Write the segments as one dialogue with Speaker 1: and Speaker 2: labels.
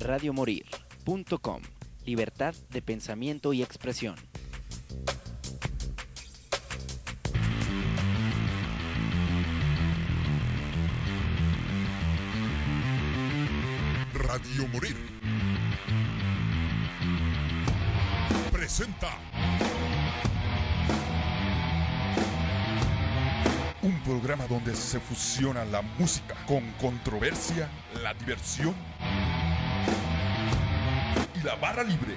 Speaker 1: radiomorir.com. Libertad de pensamiento y expresión.
Speaker 2: Radio Morir. Presenta. Un programa donde se fusiona la música con controversia, la diversión la barra libre.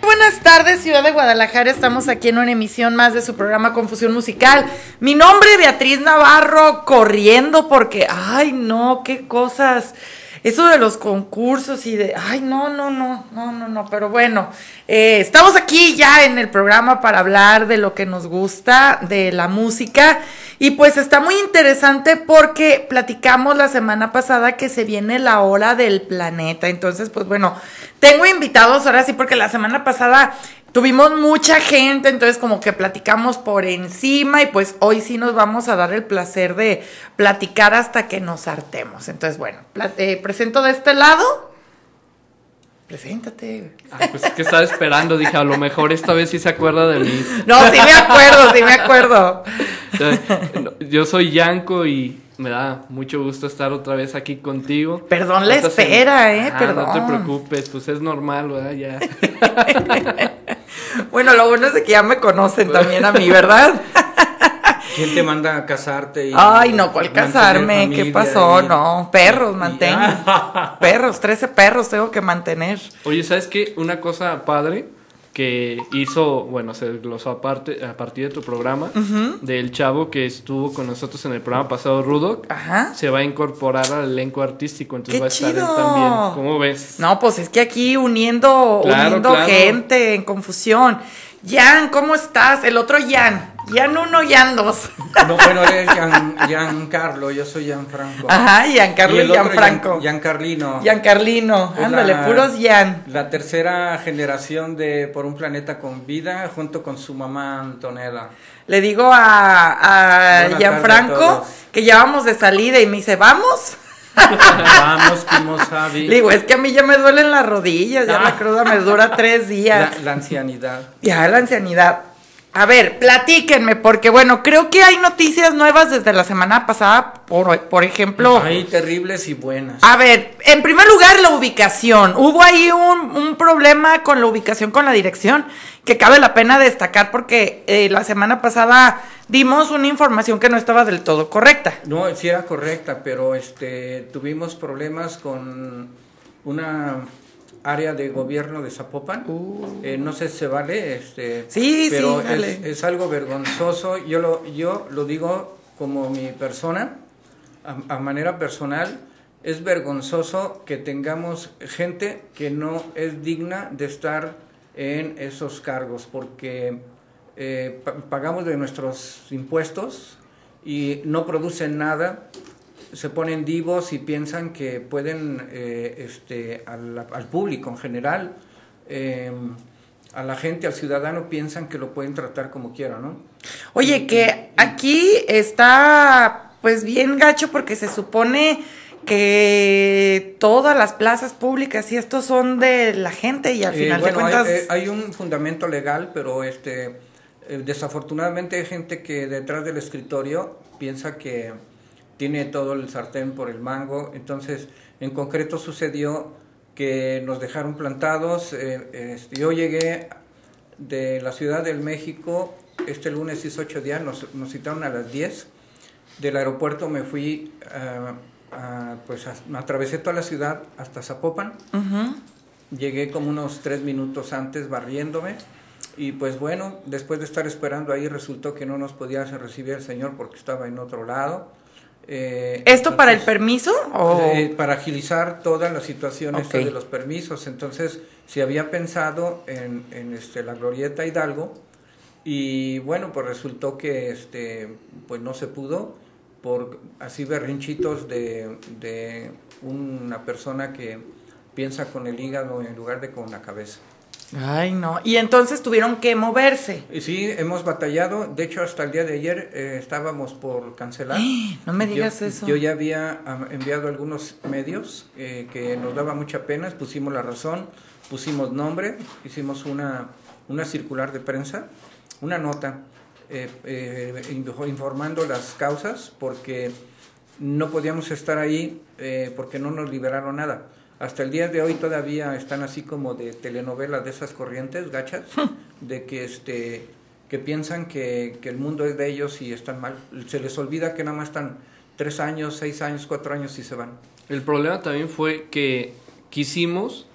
Speaker 3: Buenas tardes, Ciudad de Guadalajara. Estamos aquí en una emisión más de su programa Confusión Musical. Mi nombre es Beatriz Navarro, corriendo porque, ay, no, qué cosas. Eso de los concursos y de, ay, no, no, no, no, no, no, pero bueno, eh, estamos aquí ya en el programa para hablar de lo que nos gusta, de la música, y pues está muy interesante porque platicamos la semana pasada que se viene la hora del planeta, entonces, pues bueno, tengo invitados ahora sí, porque la semana pasada Tuvimos mucha gente, entonces como que platicamos por encima y pues hoy sí nos vamos a dar el placer de platicar hasta que nos hartemos. Entonces, bueno, eh, presento de este lado. Preséntate.
Speaker 4: Ah, pues es que estaba esperando, dije, a lo mejor esta vez sí se acuerda de mí.
Speaker 3: No, sí me acuerdo, sí me acuerdo.
Speaker 4: Yo soy Yanko y me da mucho gusto estar otra vez aquí contigo.
Speaker 3: Perdón la espera, eh, perdón.
Speaker 4: No te preocupes, pues es normal, ¿verdad? Ya.
Speaker 3: bueno, lo bueno es que ya me conocen también a mí, ¿verdad?
Speaker 5: ¿Quién te manda a casarte? Y
Speaker 3: Ay, no, ¿cuál casarme? ¿Qué pasó? No, perros mantengo. perros, 13 perros tengo que mantener.
Speaker 4: Oye, ¿sabes qué? Una cosa padre que hizo, bueno, se glosó aparte, a partir de tu programa, del chavo que estuvo con nosotros en el programa pasado, Rudo, se va a incorporar al elenco artístico, entonces va a estar él también. ¿Cómo ves?
Speaker 3: No, pues es que aquí uniendo, uniendo gente en confusión. Jan, ¿cómo estás? El otro Jan. Jan uno, Jan dos.
Speaker 5: No, bueno, eres Jan, Carlo, yo soy Jan Franco.
Speaker 3: Ajá, Jan Carlo y, Jan Franco.
Speaker 5: Jan, Carlino.
Speaker 3: Jan Carlino, ándale, puros Jan.
Speaker 5: La tercera generación de Por un Planeta con Vida, junto con su mamá Antonella.
Speaker 3: Le digo a, a Jan Franco que ya vamos de salida y me dice, ¿vamos?
Speaker 5: Vamos, Kimosabi.
Speaker 3: Digo, es que a mí ya me duelen las rodillas, ya la ah. cruda me dura tres días.
Speaker 5: La, ancianidad.
Speaker 3: Ya, la ancianidad. A ver, platíquenme, porque bueno, creo que hay noticias nuevas desde la semana pasada, por, por ejemplo.
Speaker 5: Hay terribles y buenas.
Speaker 3: A ver, en primer lugar, la ubicación. Hubo ahí un, un problema con la ubicación, con la dirección, que cabe la pena destacar porque eh, la semana pasada dimos una información que no estaba del todo correcta.
Speaker 5: No, sí era correcta, pero este tuvimos problemas con una área de gobierno de Zapopan. Uh. Eh, no sé si se vale, este,
Speaker 3: sí,
Speaker 5: pero
Speaker 3: sí,
Speaker 5: es, es, algo vergonzoso. Yo lo, yo lo digo como mi persona, a, a, manera personal. Es vergonzoso que tengamos gente que no es digna de estar en esos cargos, porque eh, pagamos de nuestros impuestos y no producen nada, se ponen divos y piensan que pueden, eh, este, al, público en general, em, a la gente, al ciudadano, piensan que lo pueden tratar como quieran, ¿no?
Speaker 3: Oye, que aquí está pues bien gacho porque se supone que todas las plazas públicas y estos son de la gente y al eh, final de cuentas...
Speaker 5: Hay, hay, un fundamento legal, pero este eh, desafortunadamente hay gente que detrás del escritorio piensa que tiene todo el sartén por el mango. Entonces, en concreto sucedió que nos dejaron plantados. Eh, este, yo llegué de la Ciudad del México este lunes 18 días, nos, nos citaron a las 10. Del aeropuerto me fui, uh, pues atravesé toda la ciudad hasta Zapopan. Llegué como unos tres minutos antes barriéndome y pues bueno, después de estar esperando ahí resultó que no nos podía recibir el señor porque estaba en otro lado.
Speaker 3: Eh, ¿Esto para el permiso? O?
Speaker 5: Eh, para agilizar todas las situaciones de los permisos. Entonces, se había pensado en, en este, la Glorieta Hidalgo y bueno, pues resultó que este, pues no se pudo por así berrinchitos de, de una persona que piensa con el hígado en lugar de con la cabeza.
Speaker 3: Ay, no. Y entonces tuvieron que moverse.
Speaker 5: Sí, hemos batallado. De hecho, hasta el día de ayer eh, estábamos por cancelar.
Speaker 3: No me digas eso.
Speaker 5: Yo ya había enviado algunos medios eh, que nos daba mucha pena. Pusimos la razón, pusimos nombre, hicimos una, una circular de prensa, una nota eh, informando las causas porque no podíamos estar ahí porque no nos liberaron nada hasta el día de hoy todavía están así como de telenovelas de esas corrientes gachas, de que este que piensan que, el mundo es de ellos y están mal. Se les olvida que nada más están tres años, seis años, cuatro años y se van.
Speaker 4: El problema también fue que quisimos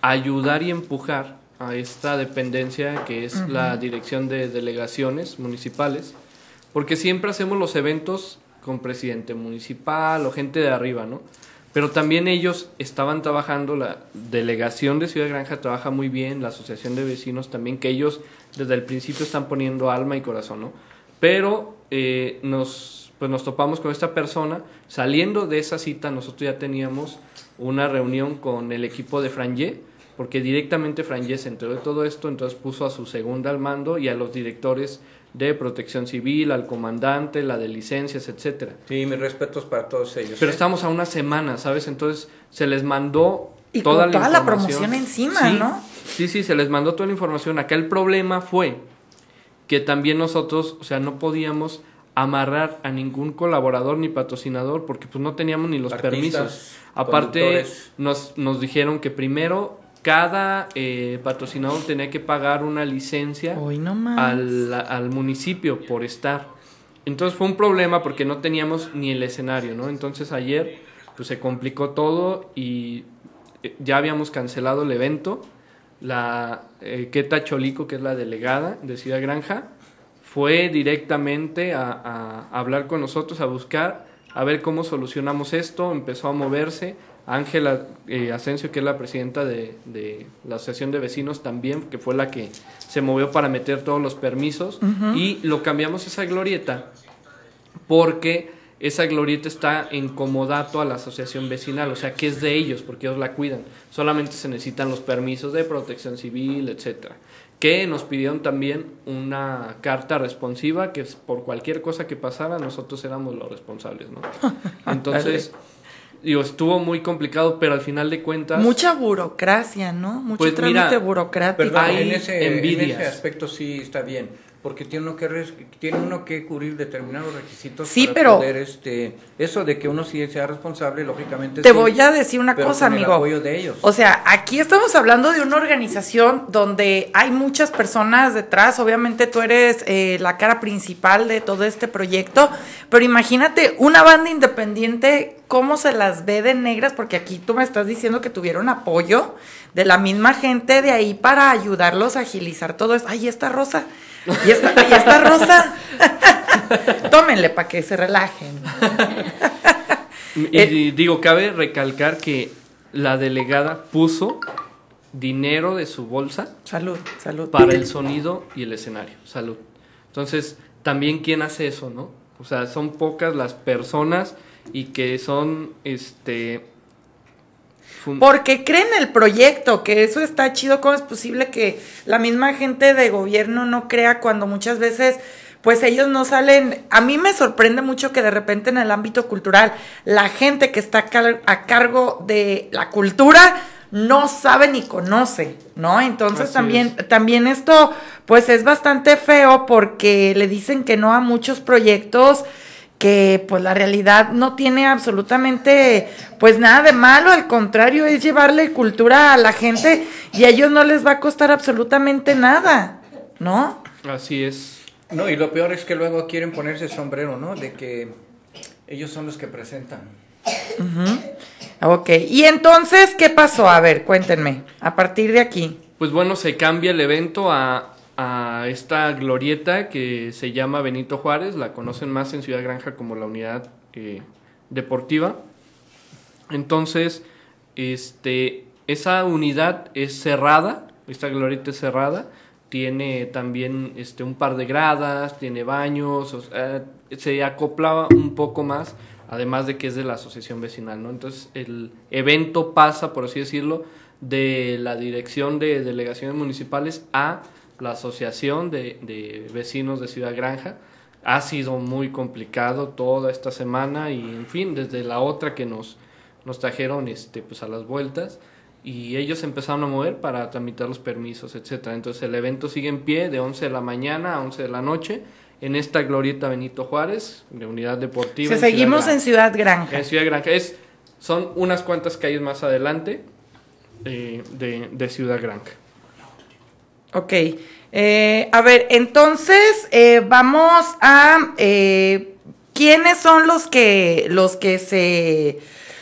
Speaker 4: ayudar y empujar a esta dependencia que es la dirección de delegaciones municipales, porque siempre hacemos los eventos con presidente municipal o gente de arriba, ¿no? Pero también ellos estaban trabajando, la delegación de Ciudad Granja trabaja muy bien, la asociación de vecinos también, que ellos desde el principio están poniendo alma y corazón, ¿no? Pero eh, nos, pues nos topamos con esta persona, saliendo de esa cita nosotros ya teníamos una reunión con el equipo de Frangé, porque directamente Frangé se enteró de todo esto, entonces puso a su segunda al mando y a los directores de protección civil, al comandante, la de licencias, etcétera.
Speaker 5: Sí, mis respetos para todos ellos.
Speaker 4: Pero ¿eh? estamos a una semana, ¿sabes? Entonces se les mandó
Speaker 3: y toda, la, toda la promoción encima, ¿no?
Speaker 4: Sí, sí, se les mandó toda la información. Acá el problema fue que también nosotros, o sea, no podíamos amarrar a ningún colaborador ni patrocinador porque pues no teníamos ni los permisos. Aparte nos, nos dijeron que primero cada eh, patrocinador tenía que pagar una licencia al, al, municipio por estar. Entonces fue un problema porque no teníamos ni el escenario, ¿no? Entonces ayer pues se complicó todo y eh, ya habíamos cancelado el evento. La eh, Keta Cholico, que es la delegada de Ciudad Granja, fue directamente a, a hablar con nosotros, a buscar, a ver cómo solucionamos esto, empezó a moverse Ángela eh, Asensio, que es la presidenta de, la Asociación de Vecinos también, que fue la que se movió para meter todos los permisos, y lo cambiamos esa glorieta porque esa glorieta está en comodato a la asociación vecinal, o sea que es de ellos, porque ellos la cuidan. Solamente se necesitan los permisos de protección civil, etcétera. Que nos pidieron también una carta responsiva, que por cualquier cosa que pasara, nosotros éramos los responsables, ¿no? Entonces digo, estuvo muy complicado, pero al final de cuentas...
Speaker 3: Mucha burocracia, ¿no? Mucho pues trámite burocrático.
Speaker 5: Perdón, en, ese, en ese aspecto sí está bien porque tiene uno que tiene uno que cubrir determinados requisitos
Speaker 3: sí, para pero
Speaker 5: poder este eso de que uno sí sea responsable lógicamente
Speaker 3: te voy a decir una cosa
Speaker 5: con
Speaker 3: amigo
Speaker 5: el apoyo de ellos.
Speaker 3: o sea aquí estamos hablando de una organización donde hay muchas personas detrás obviamente tú eres eh, la cara principal de todo este proyecto pero imagínate una banda independiente cómo se las ve de negras porque aquí tú me estás diciendo que tuvieron apoyo de la misma gente de ahí para ayudarlos a agilizar todo esto ay esta rosa y esta, rosa, tómenle para que se relajen.
Speaker 4: y eh, digo, cabe recalcar que la delegada puso dinero de su bolsa.
Speaker 3: Salud, salud.
Speaker 4: Para el sonido y el escenario. Salud. Entonces, también quién hace eso, ¿no? O sea, son pocas las personas y que son, este,
Speaker 3: porque creen el proyecto, que eso está chido. ¿Cómo es posible que la misma gente de gobierno no crea cuando muchas veces pues ellos no salen. A mí me sorprende mucho que de repente en el ámbito cultural la gente que está a cargo de la cultura no sabe ni conoce, ¿no? Entonces también, también esto pues es bastante feo porque le dicen que no a muchos proyectos que pues la realidad no tiene absolutamente pues nada de malo, al contrario es llevarle cultura a la gente y a ellos no les va a costar absolutamente nada, ¿no?
Speaker 4: Así es.
Speaker 5: No, y lo peor es que luego quieren ponerse sombrero, ¿no? De que ellos son los que presentan.
Speaker 3: Ok, y entonces, ¿qué pasó? A ver, cuéntenme, a partir de aquí.
Speaker 4: Pues bueno, se cambia el evento a a esta glorieta que se llama Benito Juárez, la conocen más en Ciudad Granja como la unidad eh, deportiva. Entonces, este, esa unidad es cerrada, esta glorieta es cerrada, tiene también este, un par de gradas, tiene baños, se acopla un poco más, además de que es de la asociación vecinal, ¿no? Entonces, el evento pasa, por así decirlo, de la Dirección de Delegaciones Municipales a la Asociación de, de Vecinos de Ciudad Granja. Ha sido muy complicado toda esta semana y, en fin, desde la otra que nos, nos trajeron este, pues, a las vueltas y ellos empezaron a mover para tramitar los permisos, etcétera. Entonces el evento sigue en pie de 11 de la mañana a 11 de la noche en esta glorieta Benito Juárez, de Unidad Deportiva.
Speaker 3: Si seguimos en Ciudad Granja.
Speaker 4: En Ciudad Granja. Es, son unas cuantas calles más adelante eh, de, Ciudad Granja.
Speaker 3: Ok. Eh, a ver, entonces eh, vamos a... ¿Quiénes son los que, los que se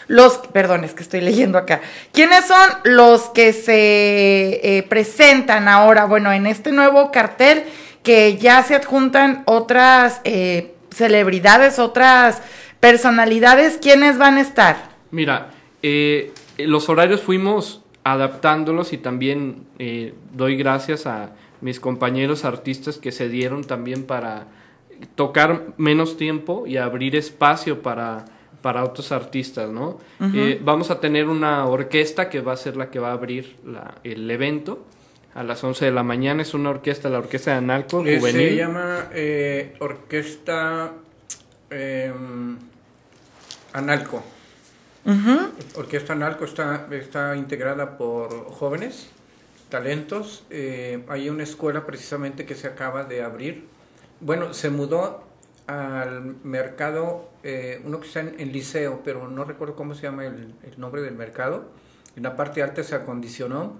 Speaker 3: los, perdón, es que estoy leyendo acá. ¿Quiénes son los que se eh, presentan ahora? Bueno, en este nuevo cartel que ya se adjuntan otras eh, celebridades, otras personalidades, ¿quiénes van a estar?
Speaker 4: Mira, eh, los horarios fuimos adaptándolos y también doy gracias a mis compañeros artistas que se dieron también para tocar menos tiempo y abrir espacio para para otros artistas, ¿no? Eh, vamos a tener una orquesta que va a ser la que va a abrir el evento a las 11 de la mañana. Es una orquesta, la Orquesta de Analco,
Speaker 5: eh, juvenil. Se llama eh, Orquesta em, Analco. Orquesta Analco está, está integrada por jóvenes, talentos. hay una escuela precisamente que se acaba de abrir. Bueno, se mudó al mercado, eh, uno que está en, liceo, pero no recuerdo cómo se llama el, nombre del mercado. En la parte alta se acondicionó.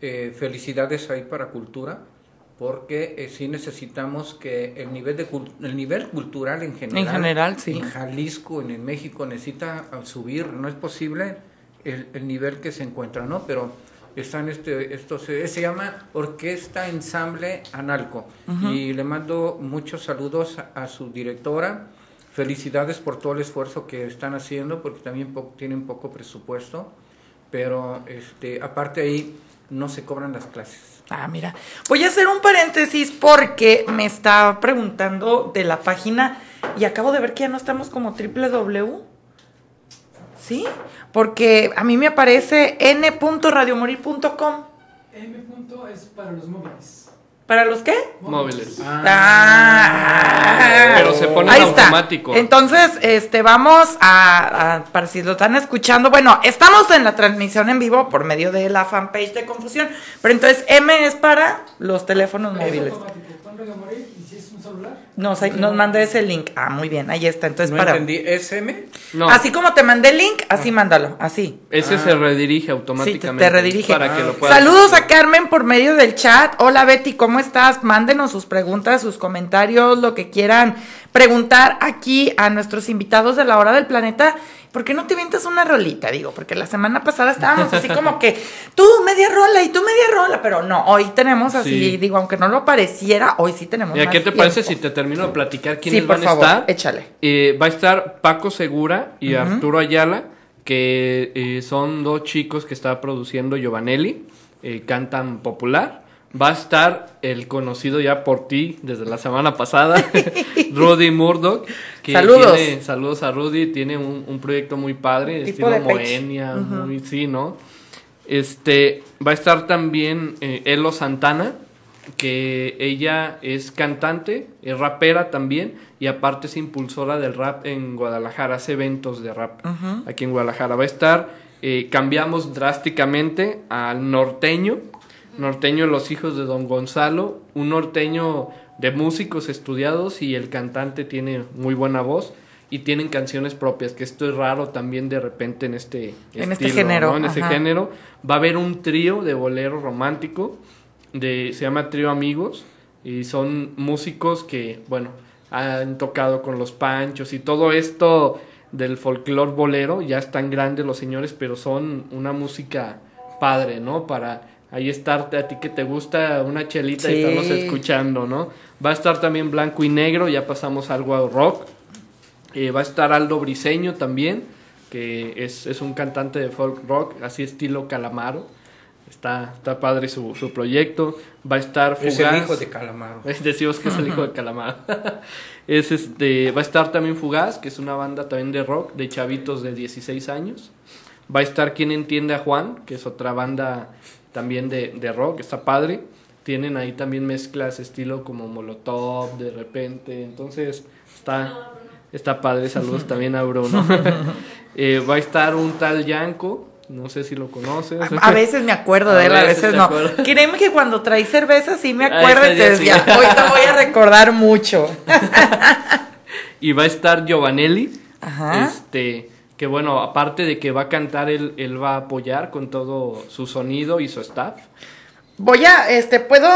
Speaker 5: Eh, felicidades ahí para cultura, porque eh, sí necesitamos que el nivel, de, el nivel cultural en general,
Speaker 3: en general sí.
Speaker 5: en Jalisco, en, México, necesita subir. No es posible el, el nivel que se encuentra, ¿no? Pero están este, esto se, llama Orquesta Ensamble Analco y le mando muchos saludos a, su directora. Felicidades por todo el esfuerzo que están haciendo porque también tienen poco presupuesto, pero este aparte ahí no se cobran las clases.
Speaker 3: Ah, mira. Voy a hacer un paréntesis porque me está preguntando de la página y acabo de ver que ya no estamos como www. ¿Sí? Porque a mí me aparece n.radiomorir.com.
Speaker 6: M. es para los móviles.
Speaker 3: ¿Para los qué?
Speaker 4: Móviles.
Speaker 3: Ah.
Speaker 4: Pero se pone automático.
Speaker 3: Entonces, este, vamos a, para si lo están escuchando, bueno, estamos en la transmisión en vivo por medio de la fanpage de Confusión, pero entonces M es para los teléfonos móviles. Nos, nos mandó ese link. Ah, muy bien, ahí está. Entonces,
Speaker 5: no
Speaker 3: para.
Speaker 5: entendí. ¿SM?
Speaker 3: No. Así como te mandé el link, así ah. mándalo, así.
Speaker 4: Ese se redirige automáticamente.
Speaker 3: Sí, te, redirige.
Speaker 4: Para que lo
Speaker 3: Saludos a Carmen por medio del chat. Hola Betty, ¿cómo estás? Mándenos sus preguntas, sus comentarios, lo que quieran preguntar aquí a nuestros invitados de la hora del planeta. ¿por qué no te vientas una rolita? Digo, porque la semana pasada estábamos así como que tú media rola y tú media rola, pero no, hoy tenemos así, digo, aunque no lo pareciera, hoy sí tenemos.
Speaker 4: ¿Y qué te parece si te termino de platicar quiénes sí, por van favor, a estar?
Speaker 3: Échale.
Speaker 4: Eh, va a estar Paco Segura y Arturo Ayala, que eh, son dos chicos que está produciendo Giovanelli, eh, cantan popular. Va a estar el conocido ya por ti desde la semana pasada, Rudy Murdoch.
Speaker 3: saludos.
Speaker 4: saludos a Rudy, tiene un, proyecto muy padre, estilo Moenia, muy, sí, ¿no? Este, va a estar también eh, Elo Santana, que ella es cantante, es rapera también, y aparte es impulsora del rap en Guadalajara, hace eventos de rap aquí en Guadalajara. Va a estar, eh, cambiamos drásticamente al norteño, norteño Los Hijos de Don Gonzalo, un norteño de músicos estudiados y el cantante tiene muy buena voz y tienen canciones propias, que esto es raro también de repente en este,
Speaker 3: en este género.
Speaker 4: En este género. Va a haber un trío de bolero romántico, de, se llama Trío Amigos, y son músicos que, bueno, han tocado con los panchos y todo esto del folclore bolero, ya están grandes los señores, pero son una música padre, ¿no? Para ahí estarte a ti que te gusta una chelita y estamos escuchando, ¿no? Va a estar también Blanco y Negro, ya pasamos algo a rock. Eh, va a estar Aldo Briseño también, que es, es, un cantante de folk rock, así estilo Calamaro. Está, está padre su, su proyecto. Va a estar
Speaker 5: Fugaz. Es el hijo de Calamaro.
Speaker 4: Decimos que es el hijo de Calamaro. es este, va a estar también Fugaz, que es una banda también de rock, de chavitos de 16 años. Va a estar Quien Entiende a Juan, que es otra banda también de, de rock, está padre. Tienen ahí también mezclas estilo como Molotov de repente. Entonces está, está padre. Saludos también a Bruno. Eh, va a estar un tal Yanko. No sé si lo conoces.
Speaker 3: A, veces me acuerdo de él, a veces, no. Créeme que cuando trae cerveza sí me acuerdo y te decía, hoy te voy a recordar mucho.
Speaker 4: y va a estar Giovanelli. Ajá. Este, que bueno, aparte de que va a cantar, él, él va a apoyar con todo su sonido y su staff.
Speaker 3: Voy a, este, puedo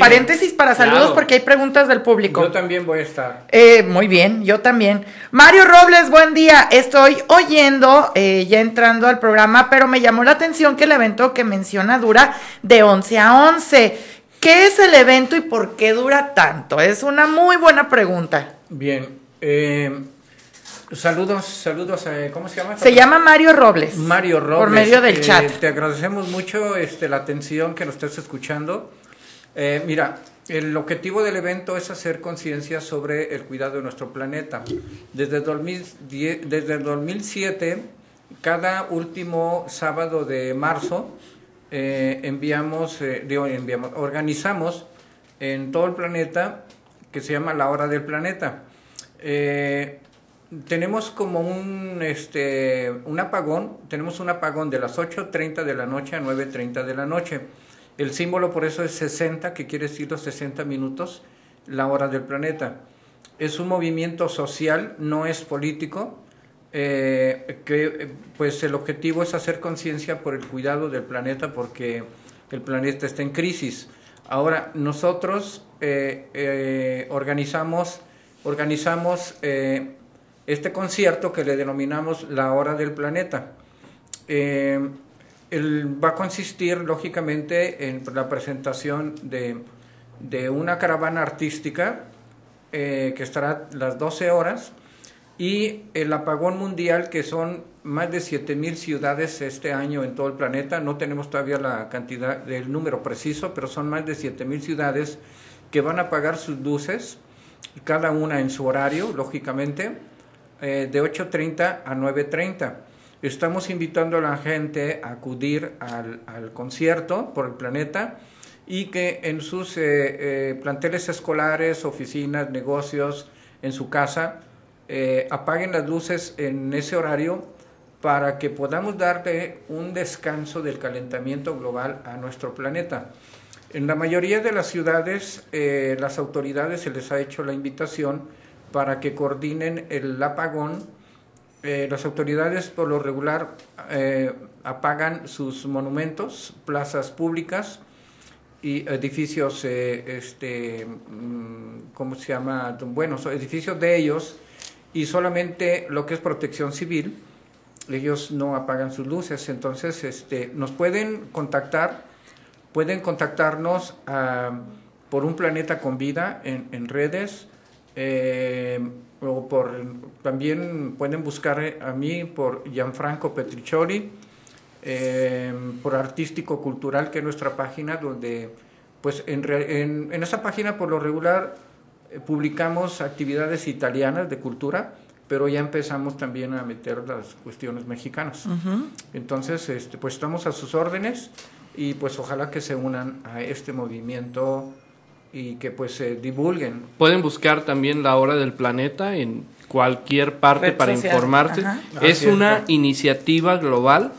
Speaker 3: paréntesis para saludos porque hay preguntas del público.
Speaker 5: Yo también voy a estar.
Speaker 3: Eh, muy bien, yo también. Mario Robles, buen día. Estoy oyendo, eh, ya entrando al programa, pero me llamó la atención que el evento que menciona dura de 11 a 11. ¿Qué es el evento y por qué dura tanto? Es una muy buena pregunta.
Speaker 5: Bien, eh, Saludos, saludos. Eh, ¿Cómo se llama?
Speaker 3: Se llama Mario Robles.
Speaker 5: Mario Robles.
Speaker 3: Por medio del eh, chat.
Speaker 5: Te agradecemos mucho este, la atención que nos estés escuchando. Eh, mira, el objetivo del evento es hacer conciencia sobre el cuidado de nuestro planeta. Desde, 2010, desde el 2007, cada último sábado de marzo, enviamos, enviamos, organizamos en todo el planeta que se llama la hora del planeta. Eh, tenemos como un, este, un apagón, tenemos un apagón de las 8.30 de la noche a 9.30 de la noche. El símbolo por eso es 60, que quiere decir los 60 minutos, la hora del planeta. Es un movimiento social, no es político, eh, que pues el objetivo es hacer conciencia por el cuidado del planeta porque el planeta está en crisis. Ahora, nosotros eh, eh, organizamos, organizamos este concierto que le denominamos La Hora del Planeta. Eh, va a consistir, lógicamente, en la presentación de, una caravana artística eh, que estará las 12 horas y el apagón mundial, que son más de 7.000 ciudades este año en todo el planeta. No tenemos todavía la cantidad del número preciso, pero son más de 7.000 ciudades que van a apagar sus luces, cada una en su horario, lógicamente eh, de 8.30 a 9.30. Estamos invitando a la gente a acudir al, concierto por el planeta y que en sus eh, eh, planteles escolares, oficinas, negocios, en su casa, apaguen las luces en ese horario para que podamos darle un descanso del calentamiento global a nuestro planeta. En la mayoría de las ciudades, las autoridades se les ha hecho la invitación para que coordinen el apagón. Eh, las autoridades por lo regular eh, apagan sus monumentos, plazas públicas y edificios, eh, este, mm, ¿cómo se llama? Bueno, edificios de ellos y solamente lo que es protección civil, ellos no apagan sus luces. Entonces, este, nos pueden contactar, pueden contactarnos ah, por un planeta con vida en, en redes eh, o por, también pueden buscar a mí por Gianfranco Petriccioli, eh, por Artístico Cultural, que es nuestra página, donde pues en, en, en esa página por lo regular eh, publicamos actividades italianas de cultura, pero ya empezamos también a meter las cuestiones mexicanas. Entonces, este, pues estamos a sus órdenes y pues ojalá que se unan a este movimiento y que pues se divulguen.
Speaker 4: Pueden buscar también la hora del planeta en cualquier parte para informarse. Es una iniciativa global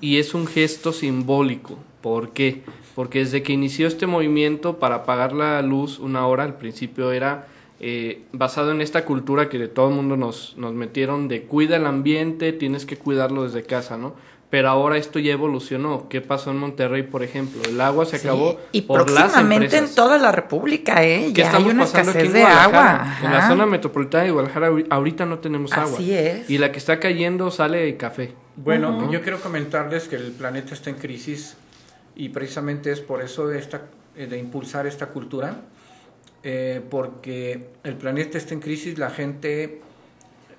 Speaker 4: y es un gesto simbólico. ¿Por qué? Porque desde que inició este movimiento para apagar la luz una hora, al principio era eh, basado en esta cultura que de todo el mundo nos, nos metieron de cuida el ambiente, tienes que cuidarlo desde casa, ¿no? Pero ahora esto ya evolucionó. ¿Qué pasó en Monterrey, por ejemplo? El agua se acabó
Speaker 3: y por próximamente en toda la República, ¿eh? Ya hay una escasez de agua.
Speaker 4: En la zona metropolitana de Guadalajara ahorita no tenemos agua.
Speaker 3: Así es.
Speaker 4: Y la que está cayendo sale café.
Speaker 5: Bueno, yo quiero comentarles que el planeta está en crisis y precisamente es por eso de, esta, eh, de impulsar esta cultura, eh, porque el planeta está en crisis, la gente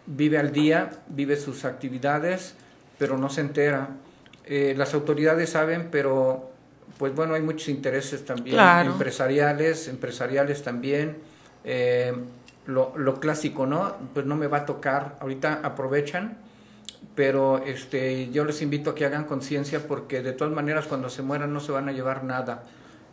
Speaker 5: vive al día, vive sus actividades, pero no se entera. Eh, las autoridades saben, pero pues bueno, hay muchos intereses también empresariales, empresariales también. Eh, lo, lo, clásico, ¿no? Pues no me va a tocar. Ahorita aprovechan pero este, yo les invito a que hagan conciencia porque de todas maneras cuando se mueran no se van a llevar nada.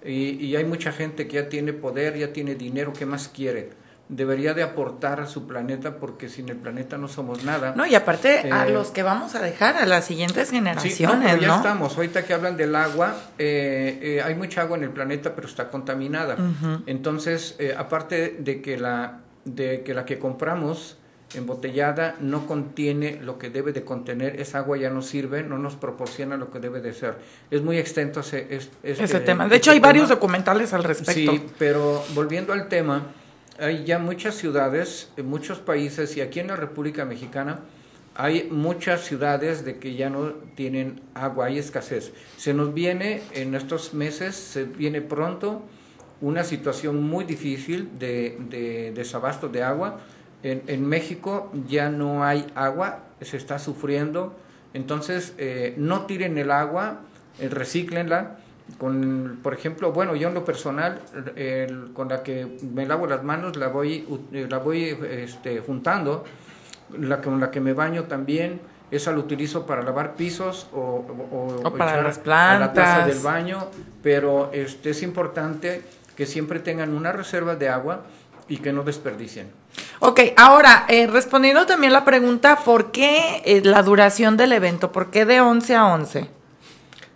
Speaker 5: Y, y, hay mucha gente que ya tiene poder, ya tiene dinero, ¿qué más quiere? Debería de aportar a su planeta porque sin el planeta no somos nada.
Speaker 3: No, y aparte a eh, los que vamos a dejar, a las siguientes generaciones.
Speaker 5: Sí, ya estamos. Ahorita que hablan del agua, eh, eh, hay mucha agua en el planeta, pero está contaminada. Entonces, aparte de que, la, de que la que compramos embotellada no contiene lo que debe de contener, esa agua ya no sirve, no nos proporciona lo que debe de ser. Es muy extenso ese,
Speaker 3: ese tema. De hecho, hay varios documentales al respecto.
Speaker 5: Sí, pero volviendo al tema, hay ya muchas ciudades, en muchos países y aquí en la República Mexicana hay muchas ciudades de que ya no tienen agua, hay escasez. Se nos viene en estos meses, se viene pronto una situación muy difícil de, de desabasto de agua en, México ya no hay agua, se está sufriendo, entonces eh, no tiren el agua, eh, recíclenla. Con, por ejemplo, bueno, yo en lo personal, con la que me lavo las manos, la voy, eh, la voy este, juntando, la con la que me baño también, esa la utilizo para lavar pisos o,
Speaker 3: para las plantas. A la taza
Speaker 5: del baño, pero este, es importante que siempre tengan una reserva de agua y que no desperdicien.
Speaker 3: Ok, ahora, eh, respondiendo también la pregunta, ¿por qué eh, la duración del evento? ¿Por qué de 11 a 11?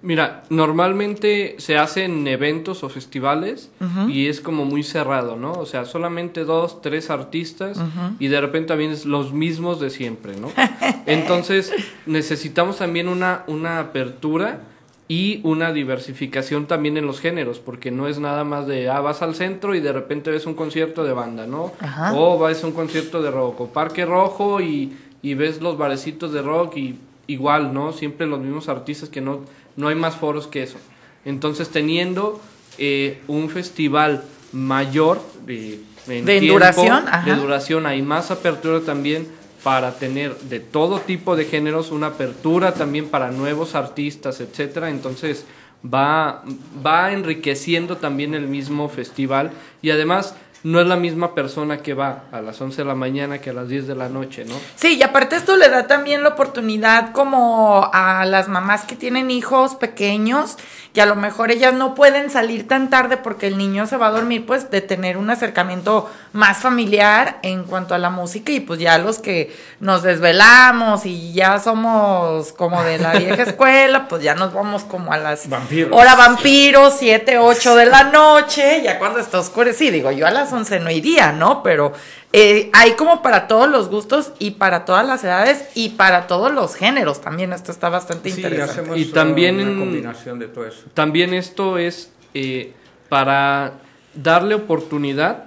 Speaker 4: Mira, normalmente se hacen eventos o festivales y es como muy cerrado, ¿no? O sea, solamente dos, tres artistas y de repente también es los mismos de siempre, ¿no? Entonces necesitamos también una, una apertura y una diversificación también en los géneros, porque no es nada más de, ah, vas al centro y de repente ves un concierto de banda, ¿no? O vas a un concierto de rock, o Parque Rojo y, y ves los barecitos de rock y igual, ¿no? Siempre los mismos artistas que no, no hay más foros que eso. Entonces, teniendo eh, un festival mayor de,
Speaker 3: de duración,
Speaker 4: de duración, hay más apertura también para tener de todo tipo de géneros una apertura también para nuevos artistas, etcétera. Entonces va, va enriqueciendo también el mismo festival y además no es la misma persona que va a las 11 de la mañana que a las 10 de la noche, ¿no?
Speaker 3: Sí, y aparte esto le da también la oportunidad como a las mamás que tienen hijos pequeños que a lo mejor ellas no pueden salir tan tarde porque el niño se va a dormir, pues de tener un acercamiento más familiar en cuanto a la música y pues ya los que nos desvelamos y ya somos como de la vieja escuela, pues ya nos vamos como a las
Speaker 5: vampiros.
Speaker 3: hora vampiros, 7, 8 de la noche, ya cuando está oscuro, sí, digo, yo a las 11 no iría, ¿no? Pero eh, hay como para todos los gustos y para todas las edades y para todos los géneros también. Esto está bastante interesante.
Speaker 4: y también
Speaker 5: una combinación de todo eso.
Speaker 4: También esto es eh, para darle oportunidad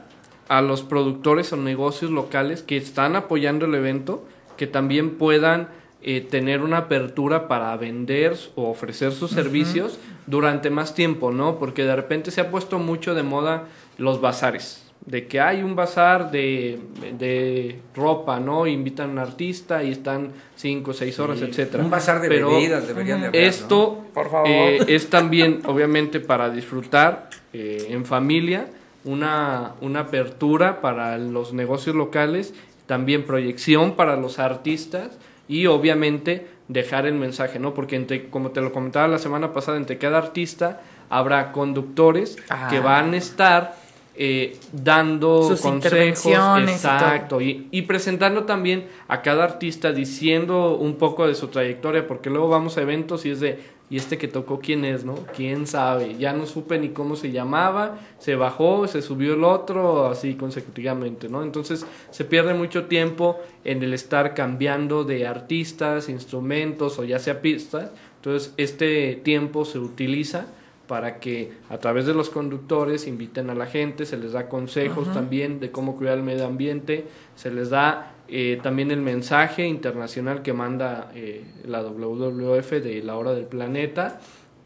Speaker 4: a los productores o negocios locales que están apoyando el evento que también puedan eh, tener una apertura para vender o ofrecer sus servicios durante más tiempo, ¿no? Porque de repente se ha puesto mucho de moda los bazares de que hay un bazar de, de ropa, ¿no? Invitan a un artista y están cinco o seis horas, etcétera.
Speaker 5: Un bazar de bebidas deberían de haber,
Speaker 4: Esto
Speaker 3: Por favor.
Speaker 4: Eh, es también, obviamente, para disfrutar eh, en familia, una, una apertura para los negocios locales, también proyección para los artistas y, obviamente, dejar el mensaje, ¿no? Porque, entre, como te lo comentaba la semana pasada, entre cada artista habrá conductores que van a estar eh, dando
Speaker 3: Sus
Speaker 4: consejos, exacto, y, y, presentando también a cada artista diciendo un poco de su trayectoria, porque luego vamos a eventos y es de, ¿y este que tocó quién es, no? ¿Quién sabe? Ya no supe ni cómo se llamaba, se bajó, se subió el otro, así consecutivamente, ¿no? Entonces se pierde mucho tiempo en el estar cambiando de artistas, instrumentos o ya sea pistas, entonces este tiempo se utiliza para que a través de los conductores inviten a la gente, se les da consejos también de cómo cuidar el medio ambiente, se les da eh, también el mensaje internacional que manda eh, la WWF de la hora del planeta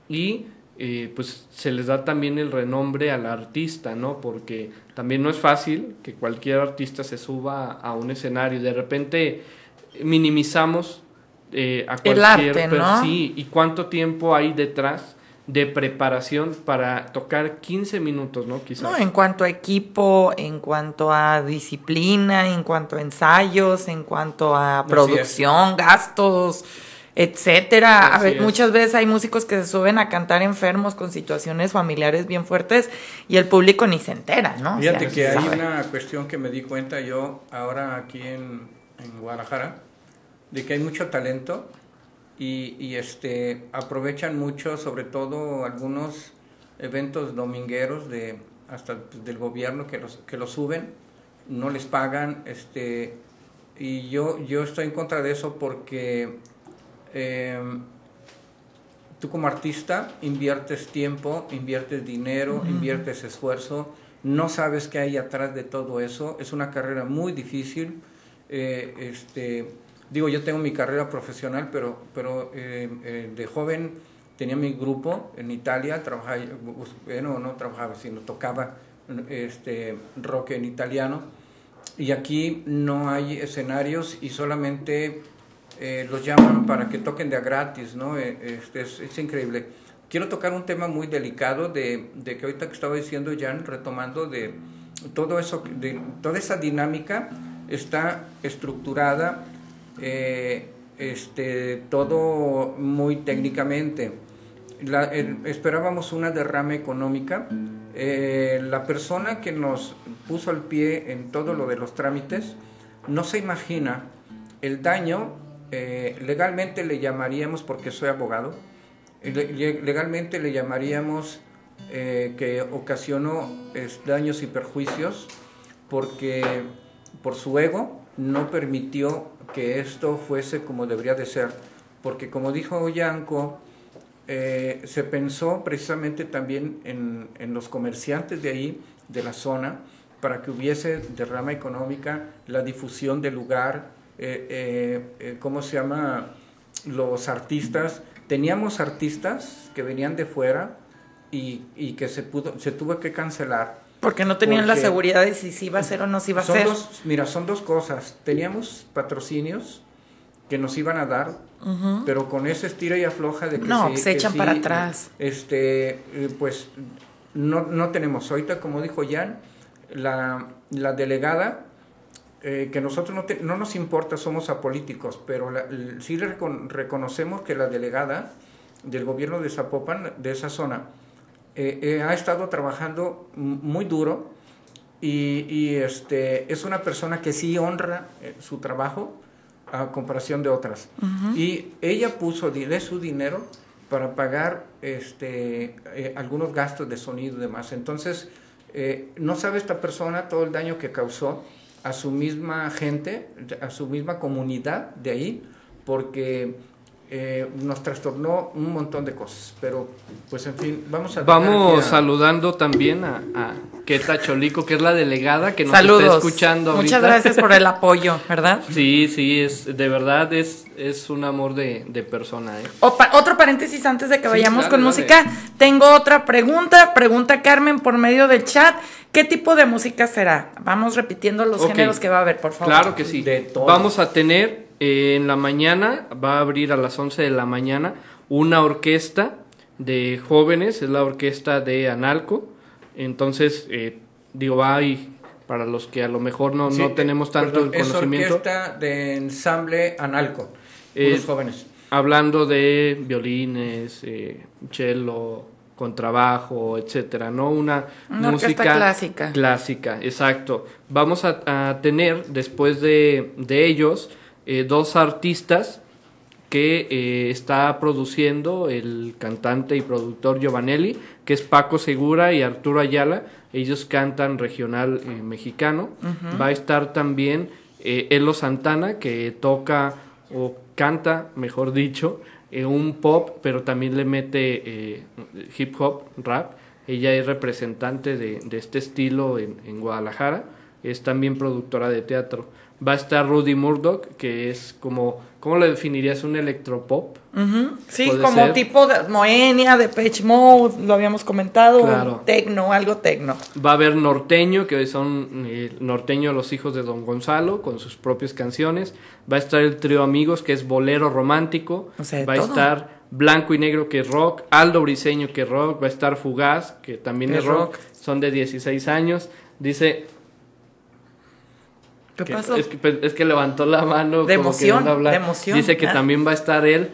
Speaker 4: y eh, pues se les da también el renombre al artista, ¿no? Porque también no es fácil que cualquier artista se suba a un escenario y de repente minimizamos a cualquier
Speaker 3: el arte, ¿no?
Speaker 4: sí y cuánto tiempo hay detrás de preparación para tocar 15 minutos, ¿no?
Speaker 3: Quizás. No, en cuanto a equipo, en cuanto a disciplina, en cuanto a ensayos, en cuanto a producción, gastos, etcétera. A ver, muchas veces hay músicos que se suben a cantar enfermos con situaciones familiares bien fuertes y el público ni se entera, ¿no?
Speaker 5: Fíjate que hay una cuestión que me di cuenta yo ahora aquí en, en Guadalajara, de que hay mucho talento y, este, aprovechan mucho, sobre todo algunos eventos domingueros de, hasta del gobierno que los, que los suben, no les pagan, este, y yo, yo estoy en contra de eso porque em, tú como artista inviertes tiempo, inviertes dinero, inviertes esfuerzo, no sabes qué hay atrás de todo eso, es una carrera muy difícil, eh, este, digo, yo tengo mi carrera profesional, pero, pero eh, eh, de joven tenía mi grupo en Italia, trabajaba, bueno, no trabajaba, sino tocaba este, rock en italiano. Y aquí no hay escenarios y solamente eh, los llaman para que toquen de a gratis, ¿no? Este, es, increíble. Quiero tocar un tema muy delicado de, de, que ahorita que estaba diciendo Jan, retomando de todo eso, de toda esa dinámica está estructurada eh, este, todo muy técnicamente. esperábamos una derrama económica. Eh, la persona que nos puso el pie en todo lo de los trámites no se imagina el daño, eh, legalmente le llamaríamos, porque soy abogado, legalmente le llamaríamos que ocasionó daños y perjuicios porque por su ego no permitió que esto fuese como debería de ser, porque como dijo Yanko, eh, se pensó precisamente también en, en, los comerciantes de ahí, de la zona, para que hubiese derrama económica, la difusión del lugar, eh, eh, ¿cómo se llama? Los artistas. Teníamos artistas que venían de fuera y, y que se, pudo, se tuvo que cancelar
Speaker 3: porque no tenían la seguridad de si, iba a ser o no se iba a ser.
Speaker 5: mira, son dos cosas. Teníamos patrocinios que nos iban a dar, pero con ese estira y afloja de que
Speaker 3: no, se echan para atrás.
Speaker 5: Este, eh, pues no, no tenemos. Ahorita, como dijo Jan, la, la delegada, eh, que nosotros no, no, nos importa, somos apolíticos, pero la, sí reconocemos que la delegada del gobierno de Zapopan, de esa zona, eh, eh, ha estado trabajando muy duro y, este, es una persona que sí honra eh, su trabajo a comparación de otras. Y ella puso de su dinero para pagar este, algunos gastos de sonido y demás. Entonces, no sabe esta persona todo el daño que causó a su misma gente, a su misma comunidad de ahí, porque eh, nos trastornó un montón de cosas. Pero, pues en fin, vamos a...
Speaker 4: Vamos saludando también a, a Keta Cholico, que es la delegada que nos está escuchando.
Speaker 3: Muchas gracias por el apoyo, ¿verdad?
Speaker 4: Sí, sí, es de verdad es, es un amor de, persona. ¿eh?
Speaker 3: otro paréntesis antes de que vayamos con música. Tengo otra pregunta. Pregunta Carmen por medio del chat. ¿Qué tipo de música será? Vamos repitiendo los géneros que va a haber, por favor.
Speaker 4: Claro que sí. Vamos a tener eh, en la mañana, va a abrir a las 11 de la mañana una orquesta de jóvenes, es la orquesta de Analco. Entonces, eh, digo, hay para los que a lo mejor no, no tenemos tanto el conocimiento.
Speaker 5: Es orquesta de ensamble Analco, los jóvenes.
Speaker 4: Hablando de violines, eh, cello, contrabajo, etcétera, ¿no? Una, música
Speaker 3: clásica.
Speaker 4: Clásica, exacto. Vamos a, tener después de, de ellos eh, dos artistas que eh, está produciendo el cantante y productor Giovanelli, que es Paco Segura y Arturo Ayala. Ellos cantan regional eh, mexicano. Va a estar también Elo Santana, que toca o canta, mejor dicho, un pop, pero también le mete hip hop, rap. Ella es representante de, este estilo en, en Guadalajara. Es también productora de teatro va a estar Rudy Murdoch, que es como, ¿cómo lo definirías? Un electropop.
Speaker 3: Sí, como tipo de Moenia, de Page Mode, lo habíamos comentado, claro. tecno, algo tecno.
Speaker 4: Va a haber norteño, que son eh, norteño los hijos de Don Gonzalo, con sus propias canciones. Va a estar el trío Amigos, que es bolero romántico. va a estar Blanco y Negro, que es rock, Aldo Briseño, que es rock, va a estar Fugaz, que también es, rock. son de 16 años. Dice...
Speaker 3: ¿Qué pasó?
Speaker 4: Es que, pues, es que, levantó la mano.
Speaker 3: De emoción, de emoción.
Speaker 4: Dice que ah. también va a estar él.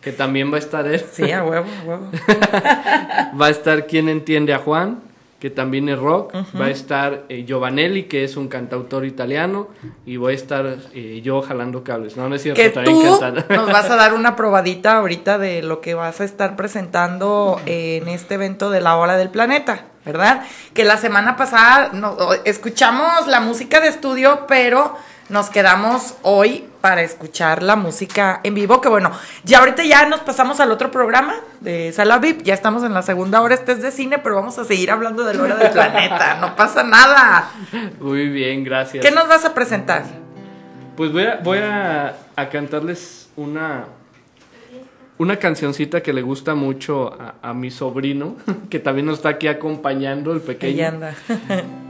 Speaker 4: Que también va a estar él.
Speaker 3: Sí, a huevo, a huevo.
Speaker 4: va a estar quien entiende a Juan que también es rock. Va a estar eh, Giovanelli, que es un cantautor italiano. Y voy a estar eh, yo jalando cables. No, no es cierto,
Speaker 3: que tú nos vas a dar una probadita ahorita de lo que vas a estar presentando en este evento de la Hora del Planeta, ¿verdad? Que la semana pasada no, escuchamos la música de estudio, pero nos quedamos hoy para escuchar la música en vivo, que bueno, ya ahorita ya nos pasamos al otro programa de Sala VIP, ya estamos en la segunda hora, este es de cine, pero vamos a seguir hablando de la hora del planeta, no pasa nada.
Speaker 4: Muy bien, gracias.
Speaker 3: ¿Qué nos vas a presentar?
Speaker 4: Pues voy a, voy a, cantarles una, una cancioncita que le gusta mucho a, mi sobrino, que también nos está aquí acompañando, el pequeño.
Speaker 3: Ahí anda.